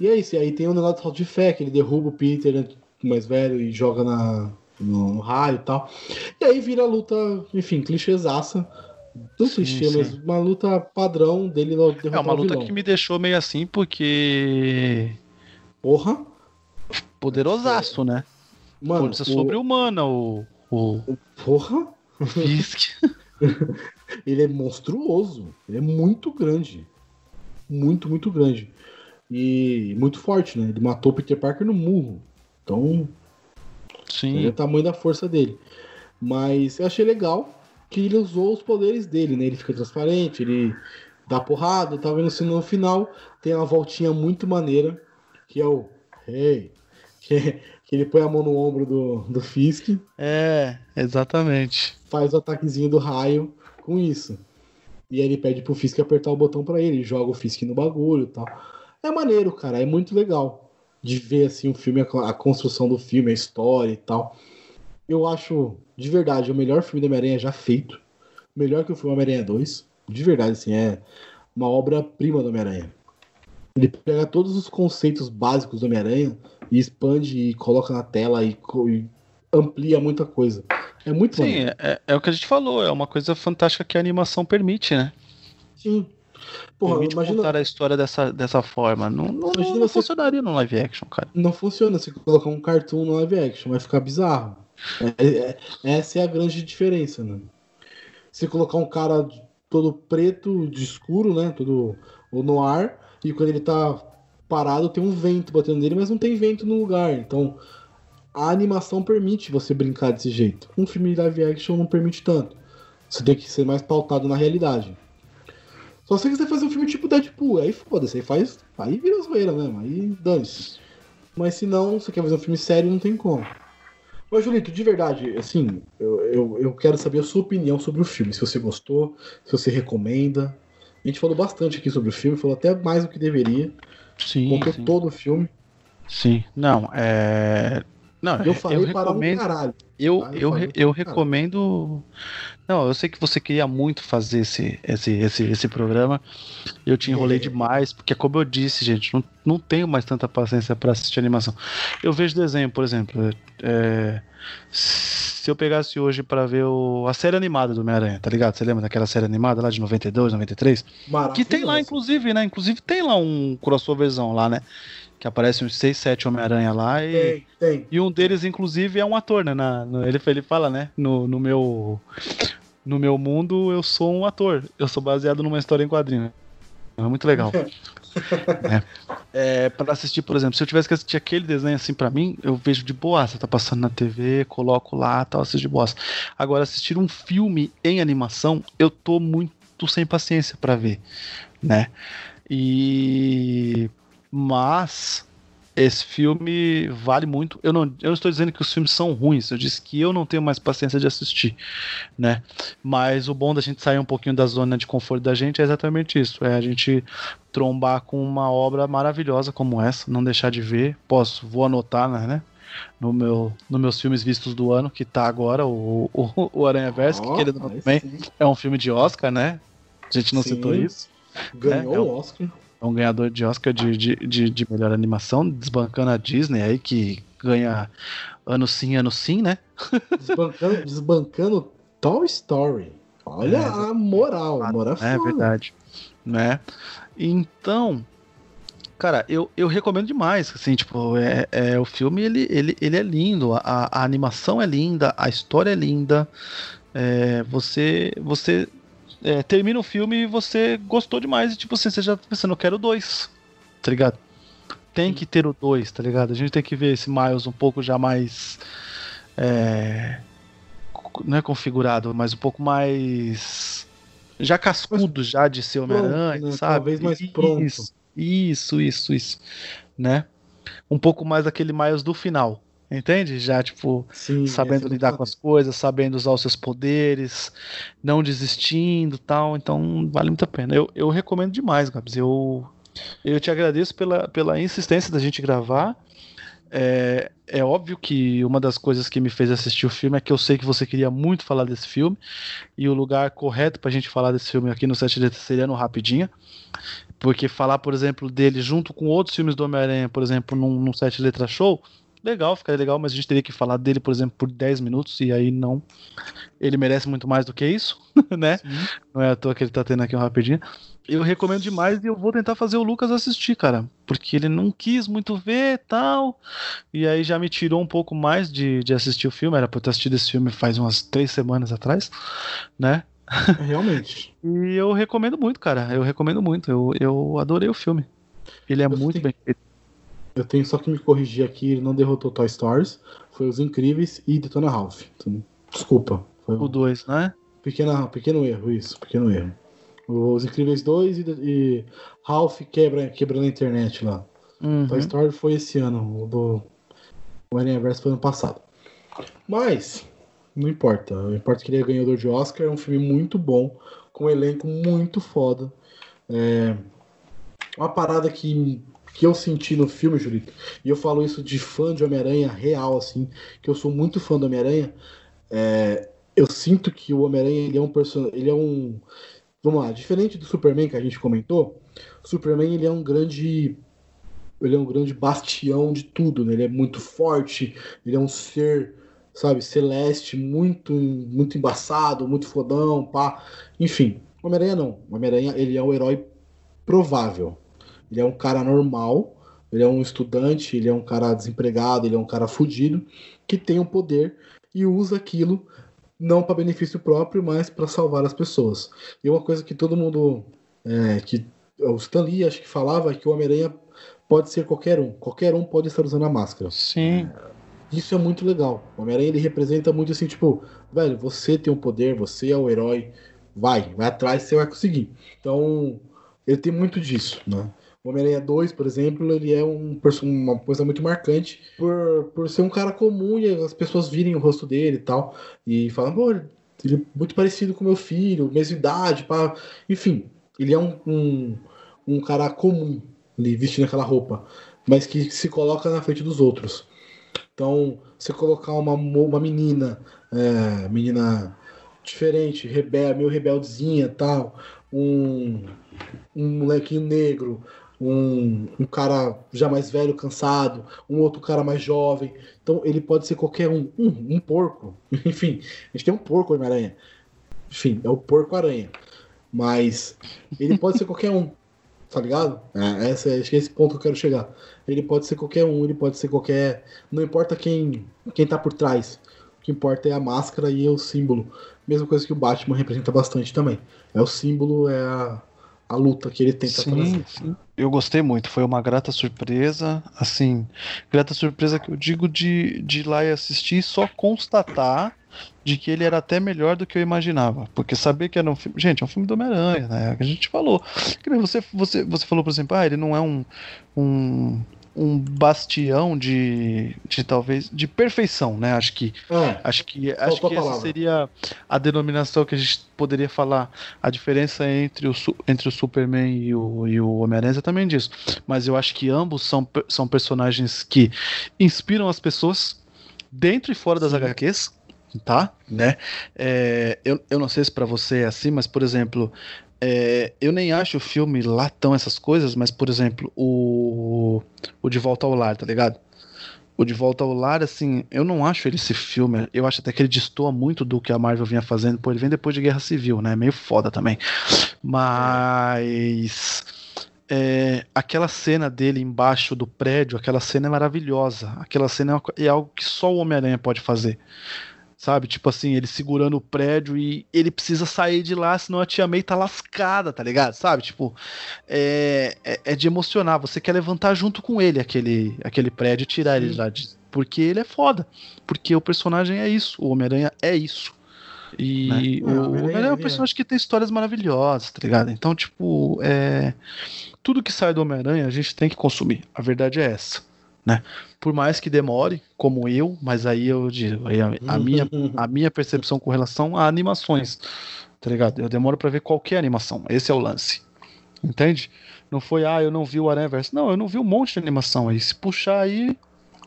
E é isso. E aí tem um negócio de fé, que ele derruba o Peter né, mais velho e joga na, no, no raio e tal. E aí vira a luta, enfim, clichêzaça. Não Sim, clichê, sim. mas uma luta padrão dele derrotar É uma o luta vilão. que me deixou meio assim, porque. Porra. Poderosaço, né? Mano, Força sobre-humana, o. O Porra. Fisk. Ele é monstruoso. Ele é muito grande. Muito, muito grande. E muito forte, né? Ele matou o Peter Parker no murro. Então, Ele é Sim. o tamanho da força dele. Mas eu achei legal que ele usou os poderes dele, né? Ele fica transparente, ele dá porrada, tá vendo? Se no final tem uma voltinha muito maneira, que é o Hey, que, que ele põe a mão no ombro do, do Fisk, É, exatamente. faz o ataquezinho do raio com isso. E aí ele pede pro Fisk apertar o botão pra ele, joga o Fisk no bagulho e tal. É maneiro, cara, é muito legal de ver assim o filme, a, a construção do filme, a história e tal. Eu acho, de verdade, o melhor filme do Homem-Aranha já feito. Melhor que o filme Homem-Aranha 2. De verdade, assim, é uma obra-prima do Homem-Aranha. Ele pega todos os conceitos básicos do Homem-Aranha e expande e coloca na tela e, e amplia muita coisa. É muito Sim, é, é o que a gente falou, é uma coisa fantástica que a animação permite, né? Sim. Porra, permite imagina. contar a história dessa, dessa forma. Não, não, não você- funcionaria no live action, cara. Não funciona se colocar um cartoon no live action, vai ficar bizarro. É- é- essa é a grande diferença, né? Se colocar um cara todo preto, de escuro, né? Todo ou no ar, e quando ele tá parado tem um vento batendo nele, mas não tem vento no lugar. Então a animação permite você brincar desse jeito. Um filme live action não permite tanto. Você tem que ser mais pautado na realidade. Só se você quiser fazer um filme tipo Deadpool, aí foda-se, aí faz. Aí vira zoeira mesmo, aí dane-se. Mas se não, você quer fazer um filme sério, não tem como. Mas, Julito, de verdade, assim, eu, eu, eu quero saber a sua opinião sobre o filme. Se você gostou, se você recomenda. A gente falou bastante aqui sobre o filme, falou até mais do que deveria. Sim, Contou sim. todo o filme. Sim. Não, é. Não, Eu falei para um recomendo. caralho. Eu, Ah, eu eu, pra eu caralho. recomendo. Não, eu sei que você queria muito fazer esse, esse, esse, esse programa. Eu te enrolei É. demais, porque, como eu disse, gente, não, não tenho mais tanta paciência pra assistir animação. Eu vejo desenho, por exemplo. é, se eu pegasse hoje pra ver o, a série animada do Homem-Aranha, tá ligado? Você lembra daquela série animada lá de 92, 93? Que tem lá, inclusive, né? Inclusive tem lá um crossoverzão lá, né? Que aparece uns 6, 7 Homem-Aranha lá e. Tem, tem. E um deles, inclusive, é um ator, né? Na- no- ele, ele fala, né? No, no meu. No meu mundo, eu sou um ator. Eu sou baseado numa história em quadrinho. É muito legal. é. É, para assistir, por exemplo, se eu tivesse que assistir aquele desenho assim pra mim, eu vejo de boa. Você tá passando na TV, coloco lá, tal, assisto de boa. Agora, assistir um filme em animação, eu tô muito sem paciência pra ver, né? E mas esse filme vale muito. Eu não, eu não estou dizendo que os filmes são ruins, eu disse que eu não tenho mais paciência de assistir, né? Mas o bom da gente sair um pouquinho da zona de conforto da gente é exatamente isso: é a gente trombar com uma obra maravilhosa como essa, não deixar de ver. Posso, vou anotar, né? No meu, nos meus filmes vistos do ano, que tá agora, o, o, o Aranha Verso, oh, que querendo também é um filme de Oscar, né? A gente não sim. citou isso. Ganhou é, o Oscar um ganhador de Oscar de, de, de, de, melhor animação, desbancando a Disney aí, que ganha ano sim, ano sim, né? Desbancando, desbancando Toy Story. Olha é, a moral, a moral é, é verdade, né? Então, cara, eu, eu recomendo demais, assim, tipo, é, é, o filme, ele, ele, ele é lindo, a, a animação é linda, a história é linda, é, você, você é, termina o filme e você gostou demais e tipo assim, você já tá pensando, eu quero dois, tá ligado? Tem que ter o dois, tá ligado? A gente tem que ver esse Miles um pouco já mais. É, não é configurado, mas um pouco mais. Já cascudo já de ser Homem-Aranha, né? sabe? Talvez mais pronto. Isso, isso, isso, isso. Né? Um pouco mais aquele Miles do final. Entende? Já, tipo, Sim, sabendo lidar com as coisas, sabendo usar os seus poderes, não desistindo tal. Então, vale muito a pena. Eu, eu recomendo demais, Gabs. Eu, eu te agradeço pela, pela insistência da gente gravar. É, é óbvio que uma das coisas que me fez assistir o filme é que eu sei que você queria muito falar desse filme. E o lugar correto pra gente falar desse filme aqui no Sete Letras seria no Rapidinha. Porque falar, por exemplo, dele junto com outros filmes do Homem-Aranha, por exemplo, num, num Sete Letras Show legal, ficaria legal, mas a gente teria que falar dele, por exemplo, por 10 minutos, e aí não. Ele merece muito mais do que isso, né? Sim. Não é à toa que ele tá tendo aqui um rapidinho. Eu recomendo demais e eu vou tentar fazer o Lucas assistir, cara. Porque ele não quis muito ver tal. E aí já me tirou um pouco mais de, de assistir o filme. Era pra eu ter assistido esse filme faz umas três semanas atrás, né? Realmente. e eu recomendo muito, cara. Eu recomendo muito. Eu, eu adorei o filme. Ele é eu muito bem feito. Eu tenho só que me corrigir aqui, ele não derrotou Toy Stories, foi Os Incríveis e Detona Ralph. Então, desculpa. Foi o 2, né? Pequena, pequeno erro, isso, pequeno erro. Os Incríveis 2 e, e Ralph quebra, quebra na internet lá. Uhum. Toy Story foi esse ano, o do foi ano passado. Mas, não importa. Não importa que ele é ganhador de Oscar, é um filme muito bom, com um elenco muito foda. É uma parada que que eu senti no filme, Julito, e eu falo isso de fã de Homem-Aranha real, assim, que eu sou muito fã do Homem-Aranha, é, eu sinto que o Homem-Aranha ele é um personagem. Ele é um. Vamos lá, diferente do Superman que a gente comentou, o Superman ele é um grande. Ele é um grande bastião de tudo, né? Ele é muito forte, ele é um ser, sabe, celeste, muito, muito embaçado, muito fodão, pá. Enfim, Homem-Aranha não. Homem-Aranha ele é um herói provável. Ele é um cara normal, ele é um estudante, ele é um cara desempregado, ele é um cara fudido, que tem o um poder e usa aquilo não para benefício próprio, mas para salvar as pessoas. E uma coisa que todo mundo, é, que o Stan Lee acho que falava, é que o Homem-Aranha pode ser qualquer um, qualquer um pode estar usando a máscara. Sim. Isso é muito legal. O Homem-Aranha ele representa muito assim, tipo, velho, você tem o um poder, você é o herói, vai, vai atrás, você vai conseguir. Então, ele tem muito disso, né? Homem-Aranha 2, por exemplo, ele é um, uma coisa muito marcante por, por ser um cara comum e as pessoas virem o rosto dele e tal. E falam, pô, ele é muito parecido com meu filho, mesma idade, pá. Enfim, ele é um, um, um cara comum ali, vestindo aquela roupa, mas que se coloca na frente dos outros. Então, você colocar uma, uma menina, é, menina diferente, rebel, meio rebeldezinha tal, um, um molequinho negro, um, um cara já mais velho, cansado, um outro cara mais jovem. Então ele pode ser qualquer um. Um, um porco. Enfim, a gente tem um porco Homem-Aranha. Enfim, é o porco-aranha. Mas ele pode ser qualquer um. Tá ligado? É, acho que é esse ponto que eu quero chegar. Ele pode ser qualquer um, ele pode ser qualquer. Não importa quem, quem tá por trás. O que importa é a máscara e o símbolo. Mesma coisa que o Batman representa bastante também. É o símbolo, é a, a luta que ele tenta sim, trazer. Sim. Eu gostei muito, foi uma grata surpresa, assim, grata surpresa que eu digo de, de ir lá e assistir só constatar de que ele era até melhor do que eu imaginava. Porque saber que era um filme. Gente, é um filme do Homem-Aranha, né? Que a gente falou. Que você, você, você falou, por exemplo, ah, ele não é um, um um bastião de, de talvez de perfeição, né? Acho que é, acho que acho que essa seria a denominação que a gente poderia falar. A diferença entre o, entre o Superman e o, e o Homem-Aranha é também disso. Mas eu acho que ambos são, são personagens que inspiram as pessoas dentro e fora das HQs tá? Né? É, eu, eu não sei se para você é assim, mas por exemplo, é, eu nem acho o filme lá tão essas coisas, mas, por exemplo, o, o De Volta ao Lar, tá ligado? O De Volta ao Lar, assim, eu não acho ele esse filme. Eu acho até que ele destoa muito do que a Marvel vinha fazendo. Pô, ele vem depois de Guerra Civil, né? Meio foda também. Mas. É, aquela cena dele embaixo do prédio, aquela cena é maravilhosa. Aquela cena é, é algo que só o Homem-Aranha pode fazer sabe? Tipo assim, ele segurando o prédio e ele precisa sair de lá, senão a tia May tá lascada, tá ligado? Sabe? Tipo, é, é, é de emocionar. Você quer levantar junto com ele aquele, aquele prédio e tirar Sim. ele lá. De, porque ele é foda. Porque o personagem é isso. O Homem-Aranha é isso. E né? o Homem-Aranha é um é. personagem que tem histórias maravilhosas, tá ligado? Então, tipo, é... tudo que sai do Homem-Aranha a gente tem que consumir. A verdade é essa né? Por mais que demore, como eu, mas aí eu digo, aí a, a minha, a minha percepção com relação a animações, tá ligado? Eu demoro para ver qualquer animação, esse é o lance, entende? Não foi, ah, eu não vi o Aranha Verso. Não, eu não vi um monte de animação aí. Se puxar aí,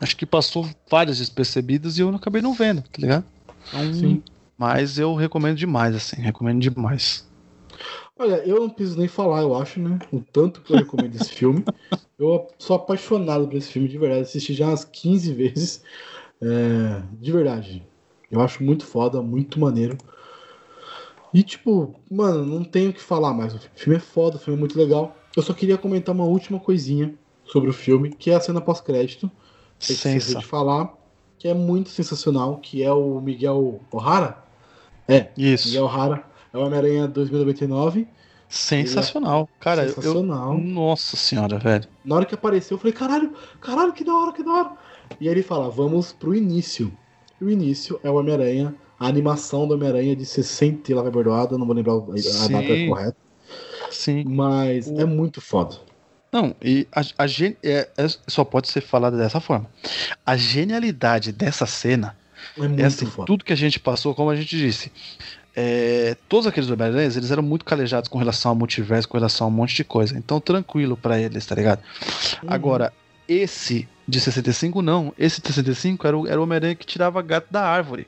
acho que passou várias despercebidas e eu acabei não vendo, tá ligado? Então, Sim. Mas eu recomendo demais, assim, recomendo demais. Olha, eu não preciso nem falar, eu acho, né? O tanto que eu recomendo esse filme. Eu sou apaixonado por esse filme, de verdade. Assisti já umas 15 vezes. É, de verdade. Eu acho muito foda, muito maneiro. E, tipo, mano, não tenho o que falar mais. O filme é foda, o filme é muito legal. Eu só queria comentar uma última coisinha sobre o filme, que é a cena pós-crédito. Sensa. de falar, que é muito sensacional, que é o Miguel O'Hara. É, Isso. Miguel O'Hara é o Homem-Aranha 2099. Sensacional. É Cara, sensacional. Eu, nossa senhora, velho. Na hora que apareceu, eu falei, caralho, caralho, que da hora, que da hora. E aí ele fala, vamos pro início. E o início é o Homem-Aranha, a animação do Homem-Aranha de 60 e lá vai bordoada, não vou lembrar a data correta. Sim. Mas o... é muito foda. Não, e a, a gen... é, é, só pode ser falada dessa forma. A genialidade dessa cena é, é assim, foda. tudo que a gente passou, como a gente disse é, todos aqueles homem eles eram muito calejados com relação ao multiverso, com relação a um monte de coisa. Então, tranquilo para eles, tá ligado? Uhum. Agora, esse de 65, não. Esse de 65 era o, era o Homem-Aranha que tirava gato da árvore.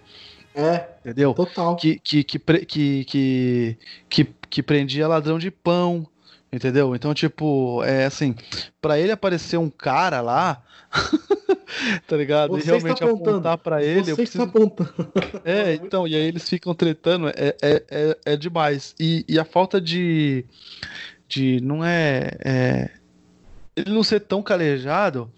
É. Entendeu? Total. Que, que, que, que, que, que, que prendia ladrão de pão. Entendeu? Então, tipo, é assim, para ele aparecer um cara lá. tá ligado? Você e realmente apontar para ele. Você eu preciso... está apontando. É, então, e aí eles ficam tretando, é, é, é, é demais. E, e a falta de. de não é, é. Ele não ser tão calejado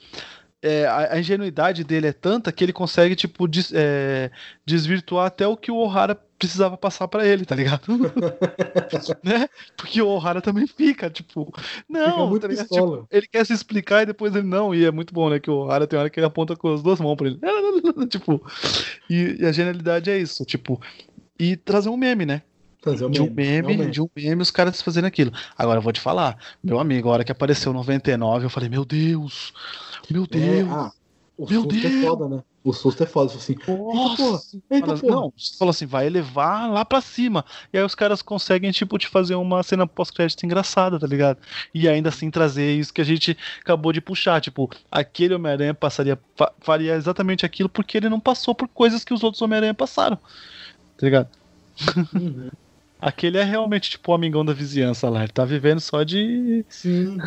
é, a, a, ingenuidade dele é tanta que ele consegue, tipo, des, é, desvirtuar até o que o O'Hara precisava passar para ele, tá ligado? né? Porque o O'Hara também fica, tipo, não, fica tá tipo, ele quer se explicar e depois ele não, e é muito bom, né? Que o O'Hara tem hora que ele aponta com as duas mãos pra ele. tipo, e, e a genialidade é isso, tipo, e trazer um meme, né? Um de um meme, meme, de um meme, os caras fazendo aquilo. Agora eu vou te falar, meu amigo, a hora que apareceu 99, eu falei, meu Deus, meu Deus. É, ah, o meu susto é Deus. é foda, né? O susto é foda, assim. Nossa, eita, eita, Não, você falou assim, vai elevar lá pra cima. E aí os caras conseguem, tipo, te fazer uma cena pós-crédito engraçada, tá ligado? E ainda assim trazer isso que a gente acabou de puxar. Tipo, aquele Homem-Aranha passaria, faria exatamente aquilo porque ele não passou por coisas que os outros Homem-Aranha passaram. Tá ligado? Uhum. Aquele é realmente tipo o amigão da vizinhança lá. Ele tá vivendo só de. Sim.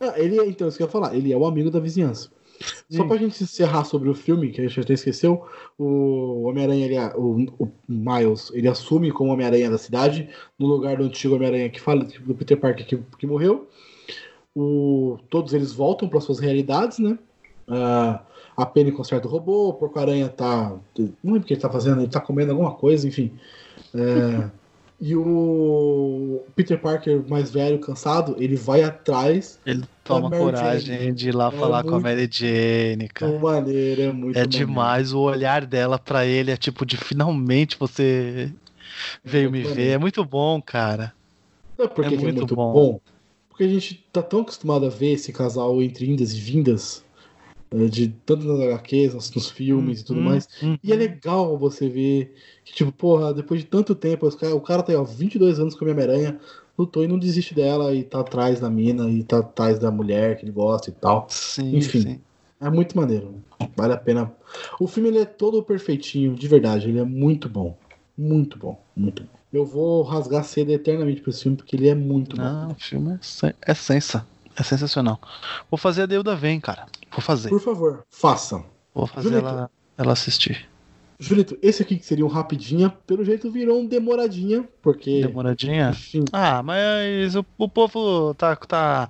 Ah, ele é, então, isso que eu ia falar, ele é o amigo da vizinhança. Sim. Só pra gente encerrar sobre o filme, que a gente até esqueceu, o Homem-Aranha, o, o, Miles, ele assume como Homem-Aranha da cidade, no lugar do antigo Homem-Aranha que fala, do Peter Parker que, que morreu. O, todos eles voltam para suas realidades, né? Uh, a Penny conserta o robô, o Porco-Aranha tá. Não lembro o que ele tá fazendo, ele tá comendo alguma coisa, enfim. É, e o Peter Parker, mais velho, cansado, ele vai atrás. Ele toma coragem Jane. de ir lá é falar muito, com a Mary Jane, cara. Maneiro, é muito É demais, o olhar dela para ele é tipo de finalmente você veio é me maneiro. ver. É muito bom, cara. É porque é muito, é muito bom. bom. porque a gente tá tão acostumado a ver esse casal entre indas e vindas, de tanto nas HQs, nos, nos filmes e tudo Uhum, mais. uhum. E é legal você ver que, tipo, porra, depois de tanto tempo, cara- o cara tá aí, ó, 22 anos com a Homem-Aranha, lutou e não desiste dela e tá atrás da mina e tá atrás da mulher que ele gosta e tal. Sim, Enfim. sim. É muito maneiro. Vale a pena. O filme ele é todo perfeitinho, de verdade. Ele é muito bom. Muito bom. Muito bom. Eu vou rasgar seda eternamente pra esse filme, porque ele é muito bom. Não, o filme é, sen- é sensa. É sensacional. Vou fazer a Deuda Vem, cara. Vou fazer. Por favor, faça. Vou fazer Julito. ela, ela assistir. Julito, esse aqui que seria um rapidinha, pelo jeito virou um demoradinha, porque. Demoradinha? Enfim, Ah, mas o, o povo tá, tá,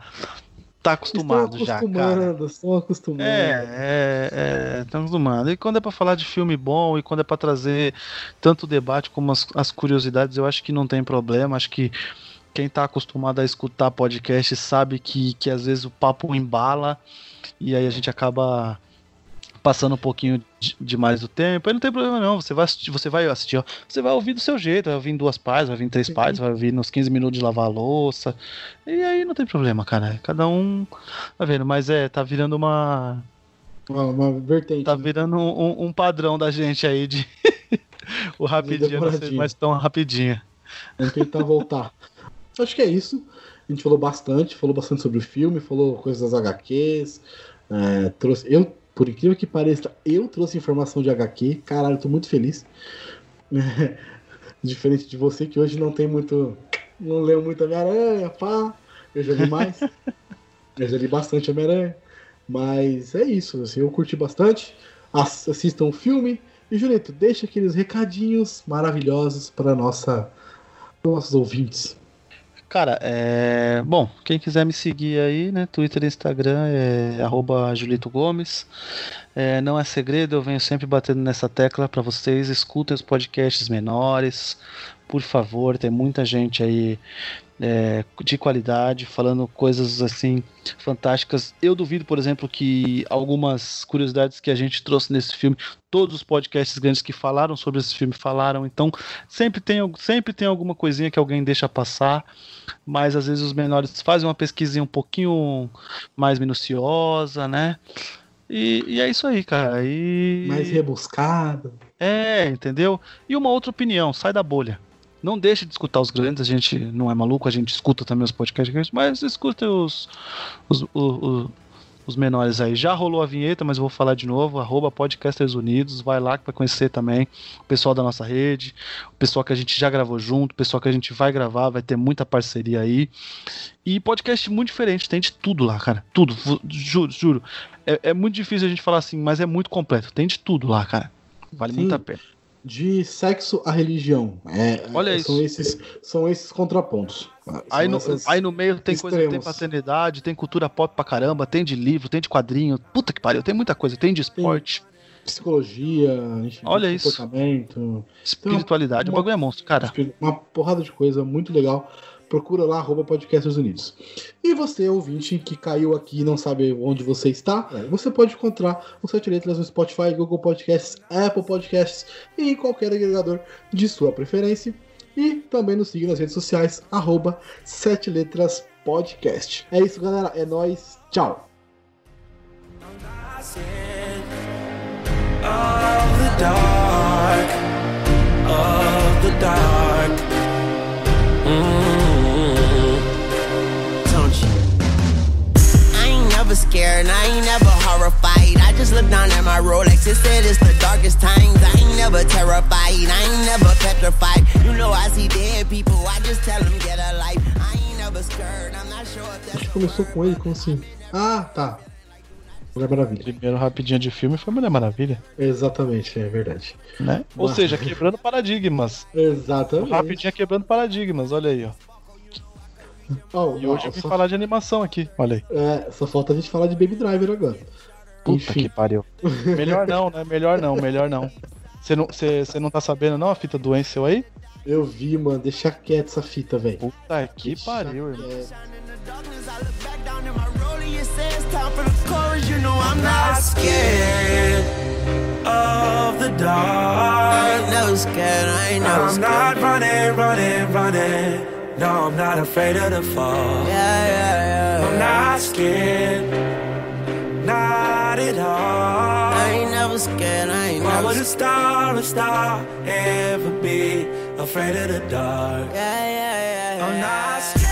tá acostumado estão já, cara. estão acostumando. É, é, é, estão acostumados. E quando é pra falar de filme bom e quando é pra trazer tanto debate como as, as curiosidades, eu acho que não tem problema. Acho que quem tá acostumado a escutar podcast sabe que, que às vezes o papo embala e aí a gente acaba passando um pouquinho de- demais do tempo. Aí não tem problema não, você vai assistir, você vai assistir, ó, você vai ouvir do seu jeito, vai ouvir em duas partes, vai ouvir em três Sim. partes, vai ouvir nos 15 minutos de lavar a louça. E aí não tem problema, cara. Cada um tá vendo, mas é, tá virando uma Uma, uma vertente. Tá né? virando um, um- padrão da gente aí de o rapidinho não ser demoradinho. mais tão rapidinho. Vamos tentar voltar. Acho que é isso. A gente falou bastante, falou bastante sobre o filme, falou coisas das HQs. é, trouxe, eu, por incrível que pareça, eu trouxe informação de HQ. Caralho, tô muito feliz. Diferente de você que hoje não tem muito. Não leu muito Homem-Aranha, pá. Eu já li mais. eu já li bastante Homem-Aranha. Mas é isso, assim, eu curti bastante. Ass- Assistam o filme. E, Julito, deixa aqueles recadinhos maravilhosos para nossa nossos ouvintes. Cara, é. Bom, quem quiser me seguir aí, né? Twitter e Instagram é arroba Julito Gomes. É, não é segredo, eu venho sempre batendo nessa tecla para vocês. Escutem os podcasts menores, por favor. Tem muita gente aí é, de qualidade falando coisas assim fantásticas. Eu duvido, por exemplo, que algumas curiosidades que a gente trouxe nesse filme, todos os podcasts grandes que falaram sobre esse filme falaram. Então, sempre tem, sempre tem alguma coisinha que alguém deixa passar, mas às vezes os menores fazem uma pesquisinha um pouquinho mais minuciosa, né? E, e é isso aí, cara. E... Mais rebuscado. É, entendeu? E uma outra opinião, sai da bolha. Não deixe de escutar os grandes, a gente não é maluco, a gente escuta também os podcasts grandes, mas escuta os, os, o- o- os menores aí. Já rolou a vinheta, mas eu vou falar de novo, arroba Podcasters Unidos, vai lá que vai conhecer também o pessoal da nossa rede, o pessoal que a gente já gravou junto, o pessoal que a gente vai gravar, vai ter muita parceria aí. E podcast muito diferente, tem de tudo lá, cara. Tudo, juro, juro. É, é muito difícil a gente falar assim, mas é muito completo. Tem de tudo lá, cara. Vale Sim. muito a pena. De sexo à religião. É, Olha são isso. Esses, são esses contrapontos. Aí São no, aí no meio tem coisa que tem extremos. paternidade, tem cultura pop pra caramba, tem de livro, tem de quadrinho. Puta que pariu, tem muita coisa. Tem de esporte, Psicologia, enfim, Olha isso. comportamento, espiritualidade. uma- O bagulho é monstro, cara. uma porrada de coisa muito legal. Procura lá, arroba Podcasters Unidos. E você, ouvinte, que caiu aqui e não sabe onde você está, é, você pode encontrar o Sete Letras no Spotify, Google Podcasts, Apple Podcasts e em qualquer agregador de sua preferência. E também nos siga nas redes sociais, arroba Sete Letras Podcast. É isso, galera. É nóis. Tchau. of the dark, of the dark. Scared, and I ain't never horrified. I just look down at my Rolex, it said it's the darkest times. I ain't never terrified, I ain't never petrified. You know I see dead people, I just tell them get a life. I ain't never scared, I'm not sure if that's Começou com ele como assim? Ah, tá. Mulher Maravilha. Primeiro rapidinho de filme foi Mulher Maravilha, Exatamente, é verdade. né? Ou seja, quebrando paradigmas. Exatamente. Rapidinho quebrando paradigmas, olha aí, ó. Oh, E hoje eu vim só, falar de animação aqui, olha aí. é, só falta a gente falar de Baby Driver agora. Puta Enfim. que pariu. Melhor não, né? Melhor não, melhor não. Você não, você, você não tá sabendo não a fita do Ansel aí? Eu vi, mano. Deixa quieto essa fita, velho. Puta que Deixa pariu, irmão. the I'm scared. I ain't scared, not running, running, running. No, I'm not afraid of the fall. Yeah, yeah, yeah. I'm not scared. Not at all. I ain't never scared, I ain't Why never would a star, a star ever be afraid of the dark? Yeah, yeah, yeah,